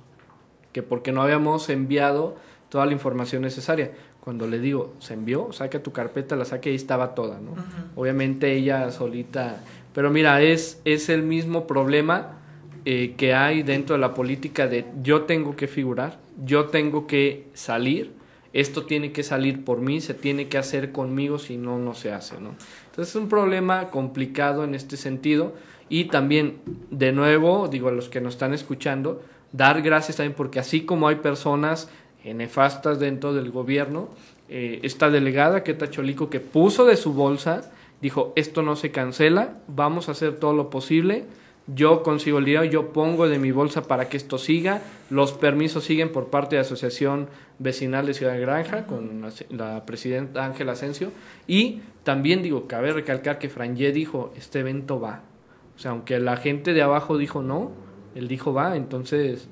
Speaker 4: que porque no habíamos enviado toda la información necesaria. Cuando le digo, se envió, saca tu carpeta, la saque y estaba toda, ¿no? Obviamente ella solita pero mira, es, es el mismo problema eh, que hay dentro de la política de yo tengo que figurar, yo tengo que salir, esto tiene que salir por mí, se tiene que hacer conmigo, si no, no se hace, ¿no? Entonces es un problema complicado en este sentido y también, de nuevo, digo a los que nos están escuchando, dar gracias también porque así como hay personas nefastas dentro del gobierno, eh, esta delegada que Tacholico que puso de su bolsa dijo, esto no se cancela, vamos a hacer todo lo posible, yo consigo el dinero, yo pongo de mi bolsa para que esto siga, los permisos siguen por parte de la Asociación Vecinal de Ciudad de Granja, con la, presidenta Ángela Asensio, y también digo, cabe recalcar que Franje dijo, este evento va, o sea, aunque la gente de abajo dijo no, él dijo va, entonces,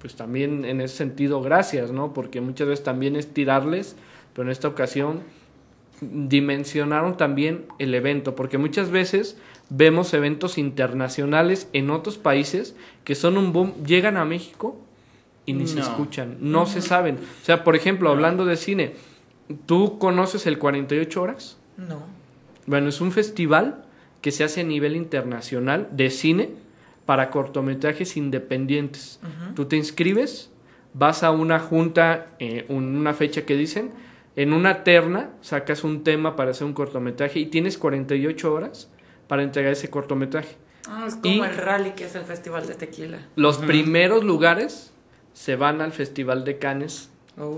Speaker 4: pues también en ese sentido, gracias, ¿no? Porque muchas veces también es tirarles, pero en esta ocasión dimensionaron también el evento, porque muchas veces vemos eventos internacionales en otros países que son un boom, llegan a México y ni se escuchan, no se saben. O sea, por ejemplo, hablando de cine, ¿tú conoces el 48 horas?
Speaker 3: No.
Speaker 4: Bueno, es un festival que se hace a nivel internacional de cine para cortometrajes independientes. Tú te inscribes, vas a una junta, eh, una fecha que dicen, en una terna sacas un tema para hacer un cortometraje y tienes 48 horas para entregar ese cortometraje.
Speaker 3: Ah, es como el rally que es el Festival de Tequila.
Speaker 4: Los primeros lugares se van al Festival de Cannes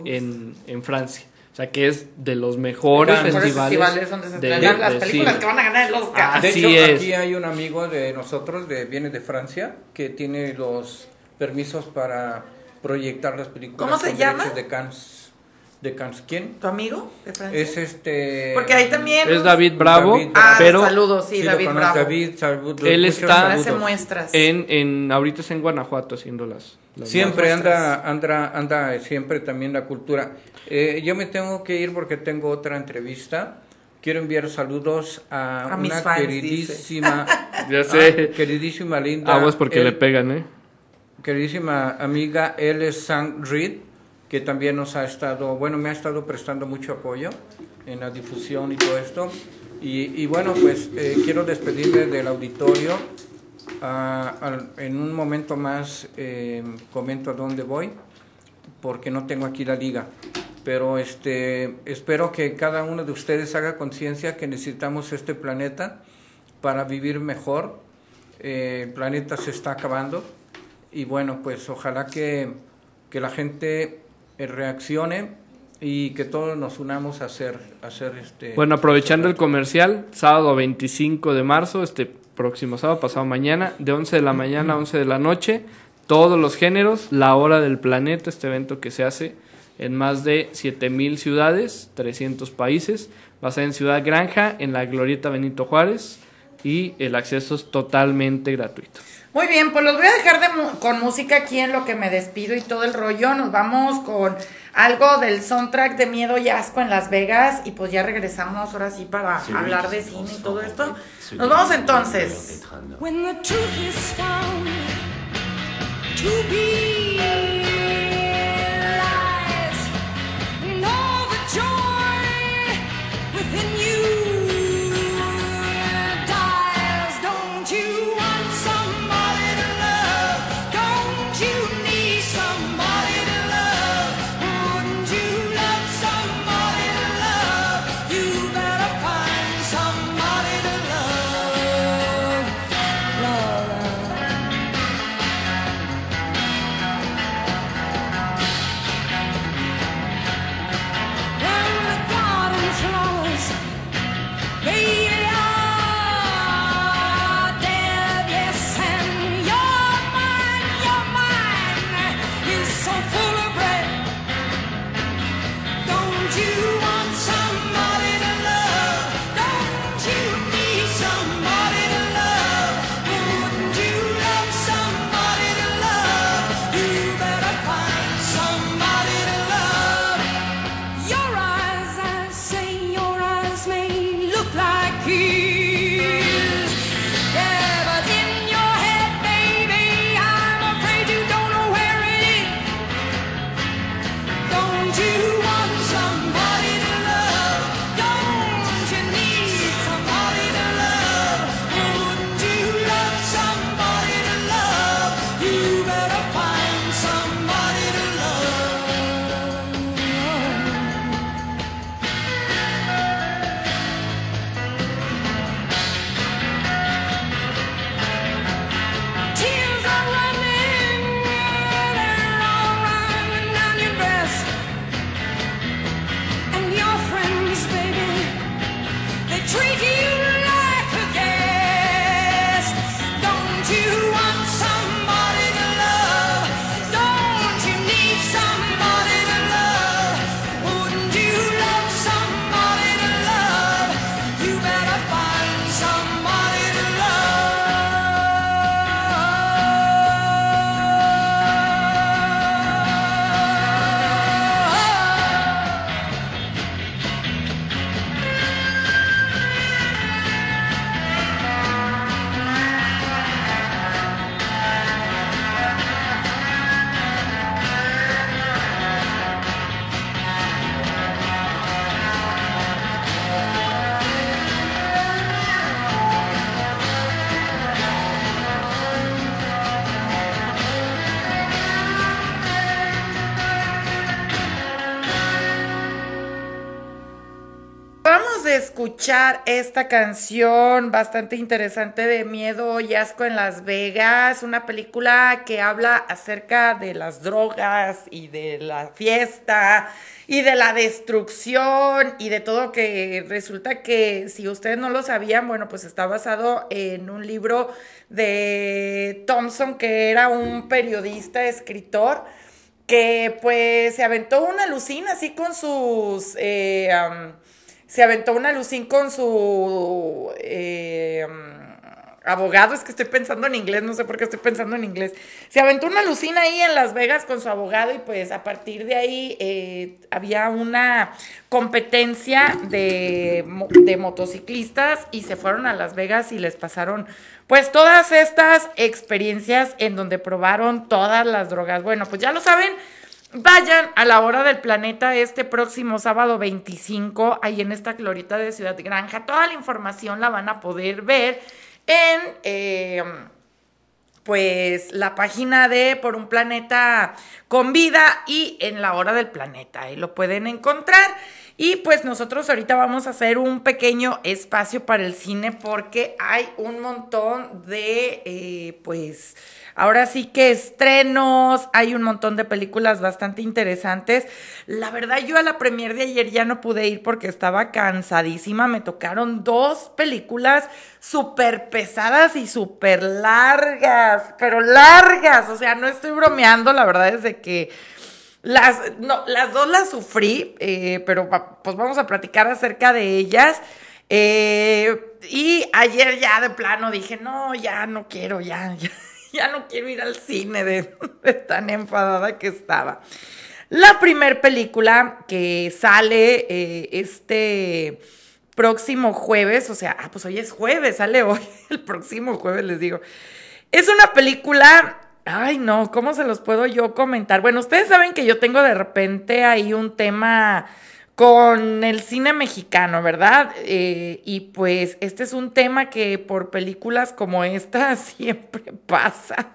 Speaker 4: en, en Francia. O sea, que es de los mejores festivales,
Speaker 3: donde se de, las películas que van a ganar el Oscar.
Speaker 5: de hecho, aquí hay un amigo de nosotros, de viene de Francia, que tiene los permisos para proyectar las películas.
Speaker 3: ¿Cómo se llama?
Speaker 5: De Cannes. ¿De Cannes? ¿Quién?
Speaker 3: ¿Tu amigo de Francia?
Speaker 5: Es este...
Speaker 3: Porque ahí también...
Speaker 4: Es David Bravo,
Speaker 3: ah,
Speaker 4: pero...
Speaker 3: saludos, sí, David Bravo.
Speaker 5: David, saludos,
Speaker 4: Él está
Speaker 3: muestras.
Speaker 4: En, en, ahorita es en Guanajuato haciendo las...
Speaker 5: siempre anda, anda, anda siempre también la cultura. Eh, yo me tengo que ir porque tengo otra entrevista. Quiero enviar saludos a, una queridísima,
Speaker 4: ya sé.
Speaker 5: queridísima linda.
Speaker 4: Aguas porque le pegan, ¿eh?
Speaker 5: Queridísima amiga L. Sang Reed que también nos ha estado, bueno, me ha estado prestando mucho apoyo en la difusión y todo esto. Y, bueno, pues eh, quiero despedirme del auditorio. Ah, en un momento más eh, comento a dónde voy, porque no tengo aquí la liga. Pero este, espero que cada uno de ustedes haga conciencia que necesitamos este planeta para vivir mejor. Eh, el planeta se está acabando y bueno, pues ojalá que, que la gente reaccione y que todos nos unamos a hacer, hacer este...
Speaker 4: Bueno, aprovechando el comercial, sábado 25 de marzo, este próximo sábado, pasado mañana, de 11 de la mañana a 11 de la noche, todos los géneros, la hora del planeta, este evento que se hace en más de 7000 ciudades, 300 países, va a ser en Ciudad Granja, en la Glorieta Benito Juárez, y el acceso es totalmente gratuito.
Speaker 3: Muy bien, pues los voy a dejar con música aquí en lo que me despido y todo el rollo. Nos vamos con algo del soundtrack de Miedo y Asco en Las Vegas y pues ya regresamos ahora sí para hablar de cine y todo esto. Nos vamos entonces. Escuchar esta canción bastante interesante de miedo y asco en Las Vegas, una película que habla acerca de las drogas y de la fiesta y de la destrucción y de todo que resulta que si ustedes no lo sabían, bueno, pues está basado en un libro de Thompson que era un periodista, escritor que pues se aventó una lucina así con sus... Eh, se aventó una lucín con su eh, abogado, es que estoy pensando en inglés, no sé por qué estoy pensando en inglés. Se aventó una lucina ahí en Las Vegas con su abogado y pues a partir de ahí eh, había una competencia de, de motociclistas y se fueron a Las Vegas y les pasaron pues todas estas experiencias en donde probaron todas las drogas. Bueno, pues ya lo saben. Vayan a la hora del planeta este próximo sábado 25, ahí en esta glorita de Ciudad Granja. Toda la información la van a poder ver en eh, pues la página de Por un Planeta con Vida y en la hora del planeta. Ahí lo pueden encontrar. Y pues nosotros ahorita vamos a hacer un pequeño espacio para el cine porque hay un montón de eh, pues Ahora sí que estrenos, hay un montón de películas bastante interesantes. La verdad yo a la premier de ayer ya no pude ir porque estaba cansadísima. Me tocaron dos películas súper pesadas y súper largas, pero largas. O sea, no estoy bromeando, la verdad es de que... Las, no, las dos las sufrí, eh, pero pues vamos a platicar acerca de ellas. Eh, y ayer ya de plano dije, no, ya no quiero, ya, ya ya no quiero ir al cine de, tan enfadada que estaba. La primer película que sale eh, este próximo jueves, o sea, ah, pues hoy es jueves, sale hoy, el próximo jueves les digo. Es una película, ay no, ¿cómo se los puedo yo comentar? Bueno, ustedes saben que yo tengo de repente ahí un tema con el cine mexicano, ¿verdad? Eh, y pues este es un tema que por películas como esta siempre pasa.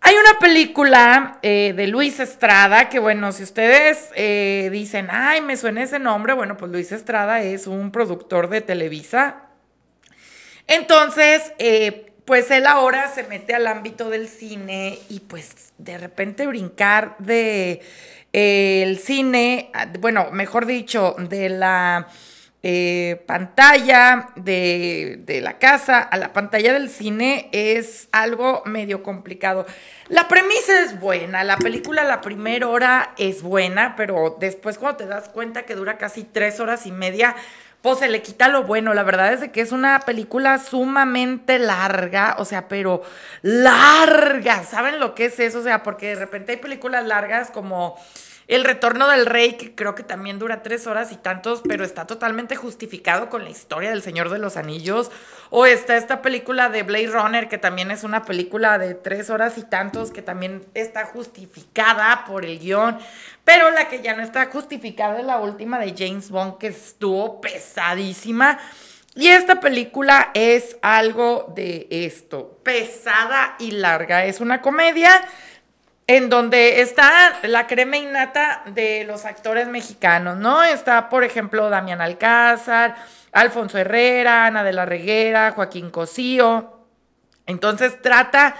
Speaker 3: Hay una película eh, de Luis Estrada que, bueno, si ustedes eh, dicen, ay, me suena ese nombre, bueno, pues Luis Estrada es un productor de Televisa. Entonces, pues él ahora se mete al ámbito del cine y pues de repente brincar de el cine, bueno, mejor dicho, de la eh, pantalla de, de, la casa a la pantalla del cine es algo medio complicado. La premisa es buena, la película la primera hora es buena, pero después cuando te das cuenta que dura casi tres horas y media, pues se le quita lo bueno. La verdad es que es una película sumamente larga, o sea, pero larga. ¿Saben lo que es eso? O sea, porque de repente hay películas largas como el retorno del rey, que creo que también dura tres horas y tantos, pero está totalmente justificado con la historia del Señor de los Anillos. O está esta película de Blade Runner, que también es una película de tres horas y tantos, que también está justificada por el guion. Pero la que ya no está justificada es la última de James Bond, que estuvo pesadísima. Y esta película es algo de esto, pesada y larga. Es una comedia en donde está la crema innata de los actores mexicanos, ¿no? Está, por ejemplo, Damián Alcázar, Alfonso Herrera, Ana de la Reguera, Joaquín Cosío. Entonces trata,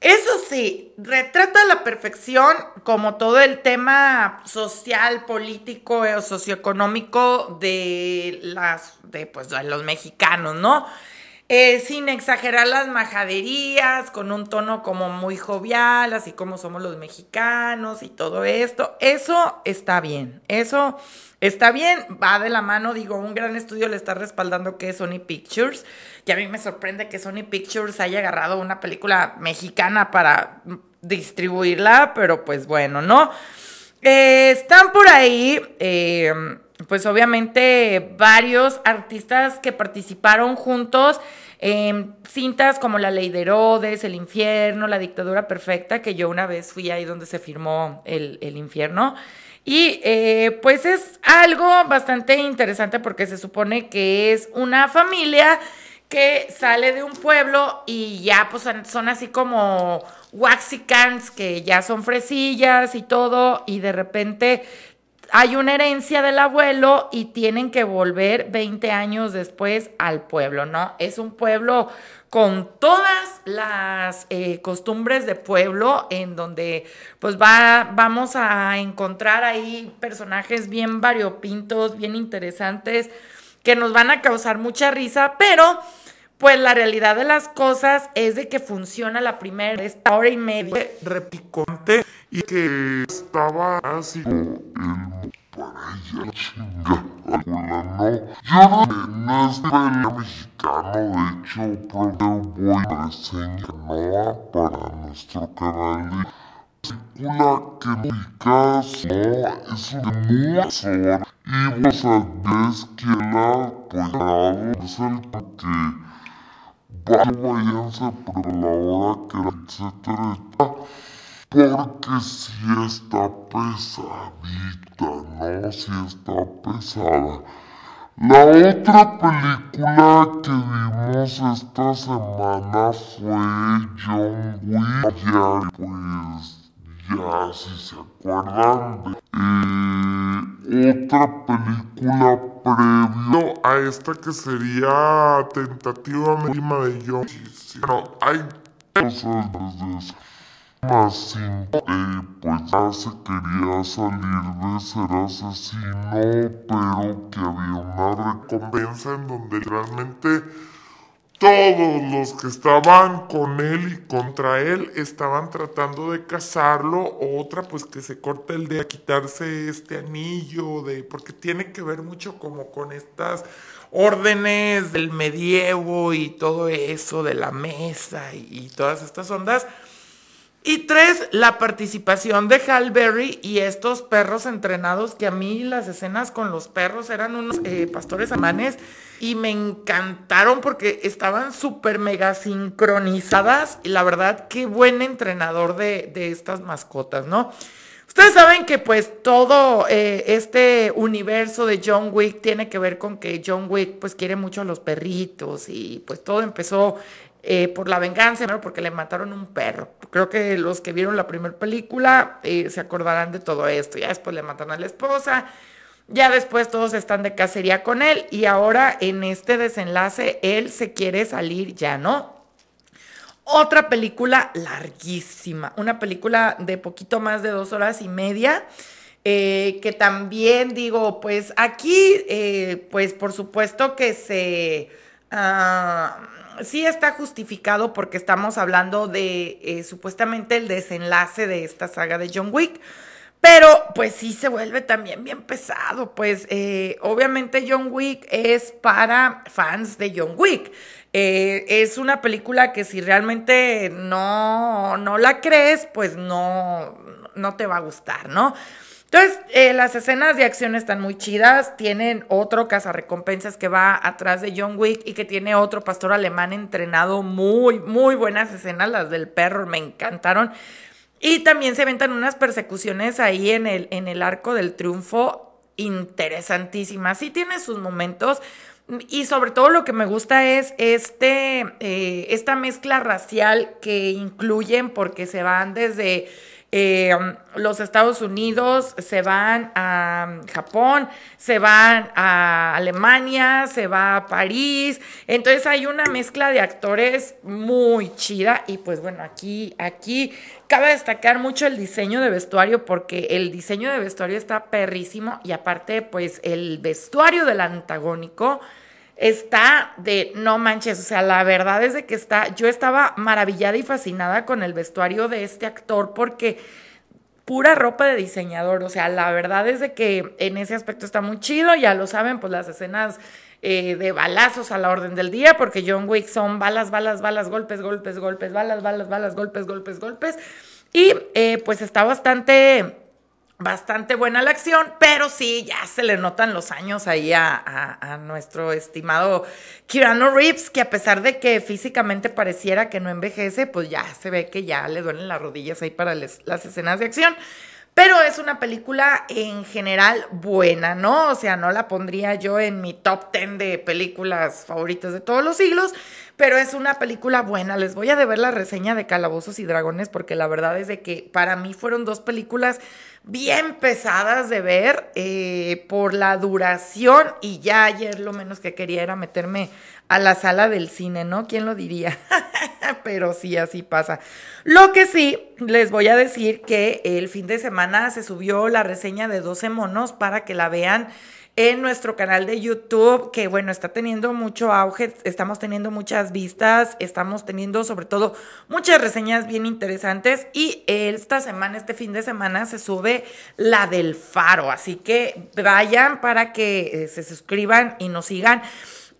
Speaker 3: eso sí, retrata a la perfección como todo el tema social, político o socioeconómico de las, de, pues, de los mexicanos, ¿no? Eh, sin exagerar las majaderías, con un tono como muy jovial, así como somos los mexicanos y todo esto. Eso está bien, eso está bien, va de la mano, digo, un gran estudio le está respaldando que es Sony Pictures, que a mí me sorprende que Sony Pictures haya agarrado una película mexicana para distribuirla, pero pues bueno, ¿no? Eh, están por ahí... Eh, pues obviamente varios artistas que participaron juntos en cintas como La Ley de Herodes, El Infierno, La Dictadura Perfecta, que yo una vez fui ahí donde se firmó el, infierno. Y eh, pues es algo bastante interesante porque se supone que es una familia que sale de un pueblo y ya pues son así como waxicans que ya son fresillas y todo y de repente
Speaker 10: hay una herencia del abuelo y tienen que volver 20 años después al pueblo, ¿no? Es un pueblo con todas las eh, costumbres de pueblo en donde pues va, vamos a encontrar ahí personajes bien variopintos, bien interesantes, que nos van a causar mucha risa, pero pues la realidad de las cosas es de que funciona la primera hora y media.
Speaker 3: Repicante y que estaba así para chinga no. Yo no es pelea mexicano, de hecho creo voy a reseñar para nuestro canal de película que no ubicas, no, es un muy y vos sabés que la pues es el que váyanse por la hora que la etcétera, porque si está pesadita, ¿no? Si está pesada. La otra película que vimos esta semana fue John Wick, pues ya si se acuerdan de eh, otra película previo a esta que sería tentativamente de John Bueno, hay cosas desde eso. Más sin, eh, pues ya se quería salir de ser asesino, pero que había una recompensa en donde realmente todos los que estaban con él y contra él estaban tratando de casarlo. Otra, pues que se corta el de quitarse este anillo, de porque tiene que ver mucho como con estas órdenes del medievo y todo eso de la mesa y, y todas estas ondas. Y tres, la participación de Hal Berry y estos perros entrenados, que a mí las escenas con los perros eran unos eh, pastores alemanes y me encantaron porque estaban súper mega sincronizadas. Y la verdad, qué buen entrenador de, estas mascotas, ¿no? Ustedes saben que pues todo eh, este universo de John Wick tiene que ver con que John Wick pues quiere mucho a los perritos y pues todo empezó eh, por la venganza, porque le mataron un perro. Creo que los que vieron la primera película eh, se acordarán de todo esto. Ya después le mataron a la esposa, ya después todos están de cacería con él y ahora en este desenlace él se quiere salir ya, ¿no? Otra película larguísima, una película de poquito más de dos horas y media. Eh, que también digo, pues aquí, pues por supuesto que se... Ah, sí está justificado porque estamos hablando de eh, supuestamente el desenlace de esta saga de John Wick. Pero pues sí se vuelve también bien pesado, pues eh, obviamente John Wick es para fans de John Wick. Eh, es una película que si realmente no, no la crees, pues no, no te va a gustar, ¿no? Entonces, eh, las escenas de acción están muy chidas. Tienen otro cazarrecompensas que va atrás de John Wick y que tiene otro pastor alemán entrenado. Muy, muy buenas escenas. Las del perro me encantaron. Y también se aventan unas persecuciones ahí en el, en el arco del triunfo interesantísimas. Sí tiene sus momentos. Y sobre todo lo que me gusta es este, eh, esta mezcla racial que incluyen porque se van desde eh, los Estados Unidos, se van a Japón, se van a Alemania, se va a París. Entonces hay una mezcla de actores muy chida y pues bueno, aquí, aquí cabe destacar mucho el diseño de vestuario porque el diseño de vestuario está perrísimo y aparte pues el vestuario del antagónico está de no manches, o sea, la verdad es de que está, yo estaba maravillada y fascinada con el vestuario de este actor porque pura ropa de diseñador, o sea, la verdad es de que en ese aspecto está muy chido, ya lo saben, pues las escenas eh, de balazos a la orden del día, porque John Wick son balas, balas, balas, golpes, golpes, golpes, balas, balas, balas, golpes, golpes, golpes, y eh, pues está bastante bastante buena la acción, pero sí, ya se le notan los años ahí a, nuestro estimado Kirano Reeves, que a pesar de que físicamente pareciera que no envejece, pues ya se ve que ya le duelen las rodillas ahí para las escenas de acción. Pero es una película en general buena, ¿no? O sea, no la pondría yo en mi top 10 de películas favoritas de todos los siglos, pero es una película buena. Les voy a deber la reseña de Calabozos y Dragones porque la verdad es de que para mí fueron dos películas bien pesadas de ver eh, por la duración y ya ayer lo menos que quería era meterme a la sala del cine, ¿no? ¿Quién lo diría? pero sí, así pasa. Lo que sí, les voy a decir que el fin de semana se subió la reseña de 12 monos para que la vean en nuestro canal de YouTube, que bueno, está teniendo mucho auge, estamos teniendo muchas vistas, estamos teniendo sobre todo muchas reseñas bien interesantes y esta semana, este fin de semana, se sube la del faro, así que vayan para que eh, se suscriban y nos sigan.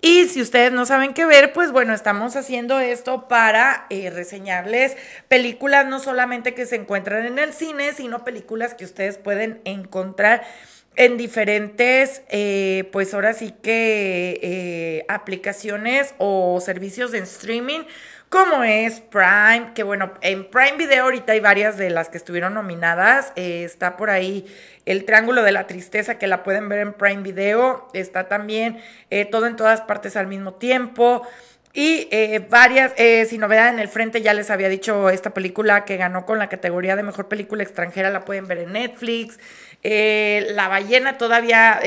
Speaker 3: Y si ustedes no saben qué ver, pues bueno, estamos haciendo esto para eh, reseñarles películas no solamente que se encuentran en el cine, sino películas que ustedes pueden encontrar en diferentes, eh, pues ahora sí que eh, aplicaciones o servicios de streaming, como es Prime, que bueno, en Prime Video ahorita hay varias de las que estuvieron nominadas. Eh, está por ahí El Triángulo de la Tristeza, que la pueden ver en Prime Video. Está también Todo en todas partes al mismo tiempo. Y eh, varias, eh, sin novedad en el frente, ya les había dicho esta película que ganó con la categoría de mejor película extranjera, la pueden ver en Netflix. Eh, la ballena todavía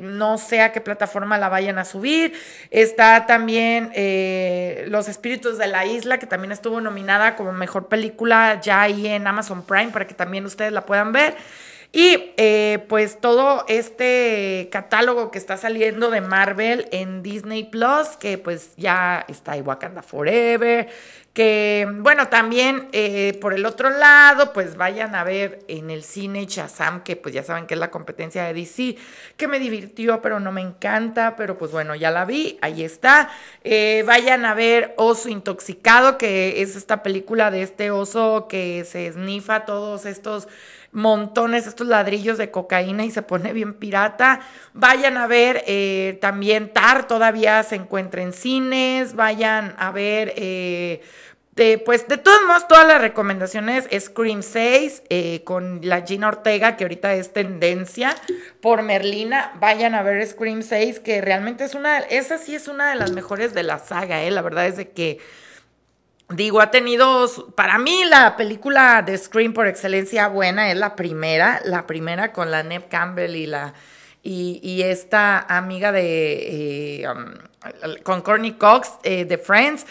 Speaker 3: no sé a qué plataforma la vayan a subir. Está también Los Espíritus de la Isla, que también estuvo nominada como mejor película ya ahí en Amazon Prime para que también ustedes la puedan ver. Y eh, pues todo este catálogo que está saliendo de Marvel en Disney Plus, que pues ya está Wakanda Forever, que bueno, también eh, por el otro lado, pues vayan a ver en el cine Shazam, que pues ya saben que es la competencia de DC, que me divirtió, pero no me encanta, pero pues bueno, ya la vi, ahí está. Eh, vayan a ver Oso Intoxicado, que es esta película de este oso que se esnifa todos estos montones estos ladrillos de cocaína y se pone bien pirata. Vayan a ver eh, también Tar, todavía se encuentra en cines. Vayan a ver, eh, pues de todos modos, todas las recomendaciones. Scream 6 eh, con la Gina Ortega, que ahorita es tendencia por Merlina. Vayan a ver Scream 6, que realmente es una, esa sí es una de las mejores de la saga, La verdad es de que Digo, ha tenido, para mí la película de Scream por excelencia buena es la primera, la primera con la Neve Campbell y la y, esta amiga de eh, um, con Courtney Cox eh, de Friends.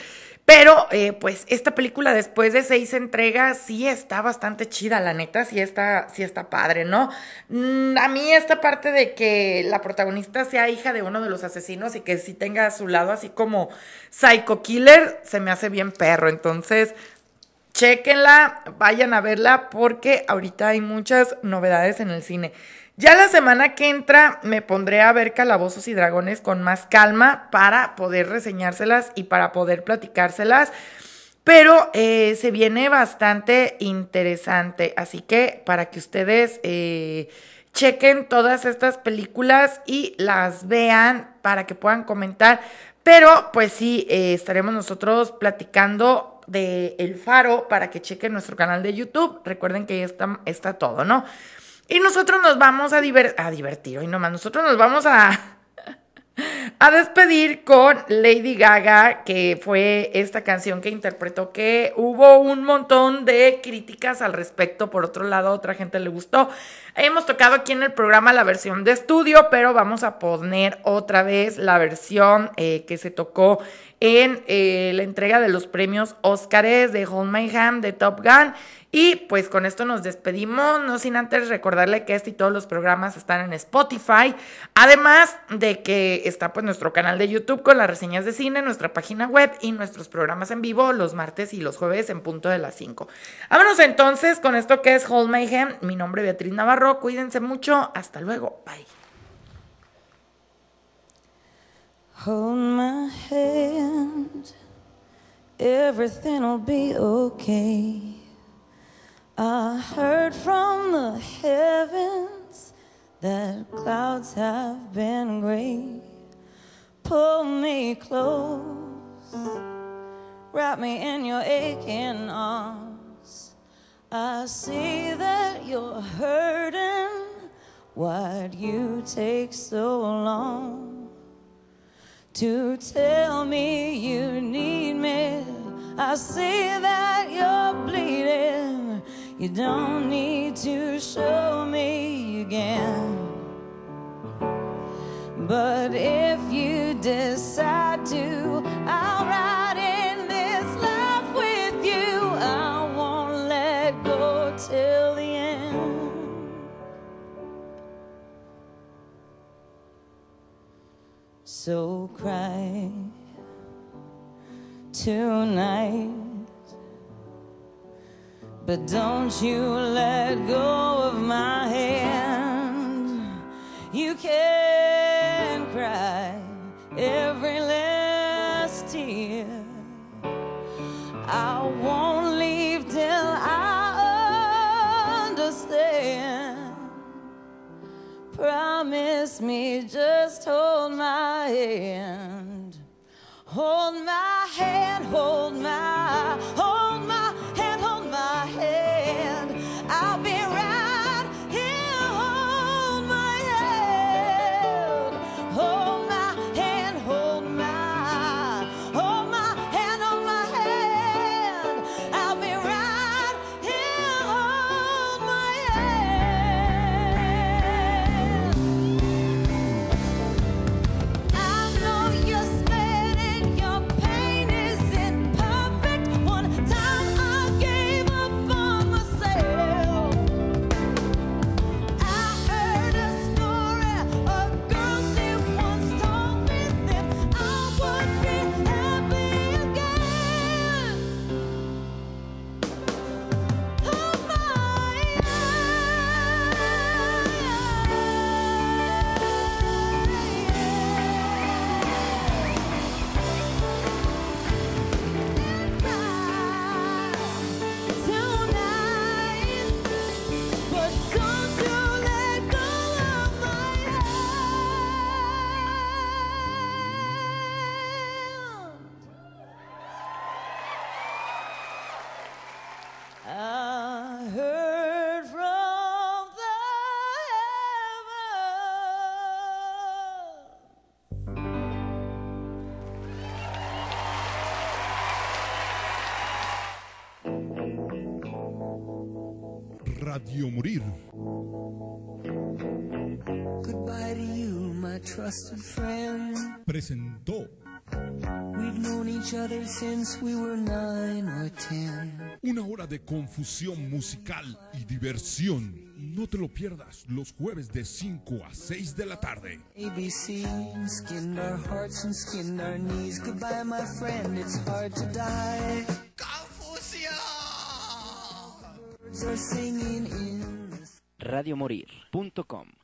Speaker 3: Pero, eh, pues, esta película después de seis entregas sí está bastante chida, la neta, sí está, sí está padre, ¿no? Mm, a mí esta parte de que la protagonista sea hija de uno de los asesinos y que sí tenga a su lado así como psycho killer, se me hace bien perro. Entonces, chequenla, vayan a verla porque ahorita hay muchas novedades en el cine. Ya la semana que entra me pondré a ver Calabozos y Dragones con más calma para poder reseñárselas y para poder platicárselas. Pero eh, se viene bastante interesante. Así que para que ustedes eh, chequen todas estas películas y las vean para que puedan comentar. Pero pues sí, eh, estaremos nosotros platicando de El Faro para que chequen nuestro canal de YouTube. Recuerden que ahí está, está todo, ¿no? Y nosotros nos vamos a, divertir, hoy nomás, nosotros nos vamos a, a despedir con Lady Gaga, que fue esta canción que interpretó, que hubo un montón de críticas al respecto, por otro lado, a otra gente le gustó. Hemos tocado aquí en el programa la versión de estudio, pero vamos a poner otra vez la versión eh, que se tocó en eh, la entrega de los premios Óscares de Hold My Hand de Top Gun. Y pues con esto nos despedimos, no sin antes recordarle que este y todos los programas están en Spotify, además de que está pues nuestro canal de YouTube con las reseñas de cine, nuestra página web y nuestros programas en vivo los martes y los jueves en punto de las 5. Vámonos entonces con esto que es Hold My Hand, mi nombre es Beatriz Navarro, cuídense mucho, hasta luego, bye. Hold my hand, everything will be okay. I heard from the heavens that clouds have been gray. Pull me close, wrap me in your aching arms.
Speaker 7: I see that you're hurting. Why'd you take so long to tell me you need me? I see that you're bleeding. You don't need to show me again. But if you decide to, I'll ride So cry tonight. But don't you let go of my hand. You can cry every last tear. I won't leave till I understand. Promise me, just hold my
Speaker 11: ten.
Speaker 12: una hora de confusión musical y diversión. No te lo pierdas los jueves de 5 a 6 de la tarde.
Speaker 11: ABC skinned our hearts and skinned our knees. Goodbye, my friend, it's hard to die. In the
Speaker 1: Radiomorir.com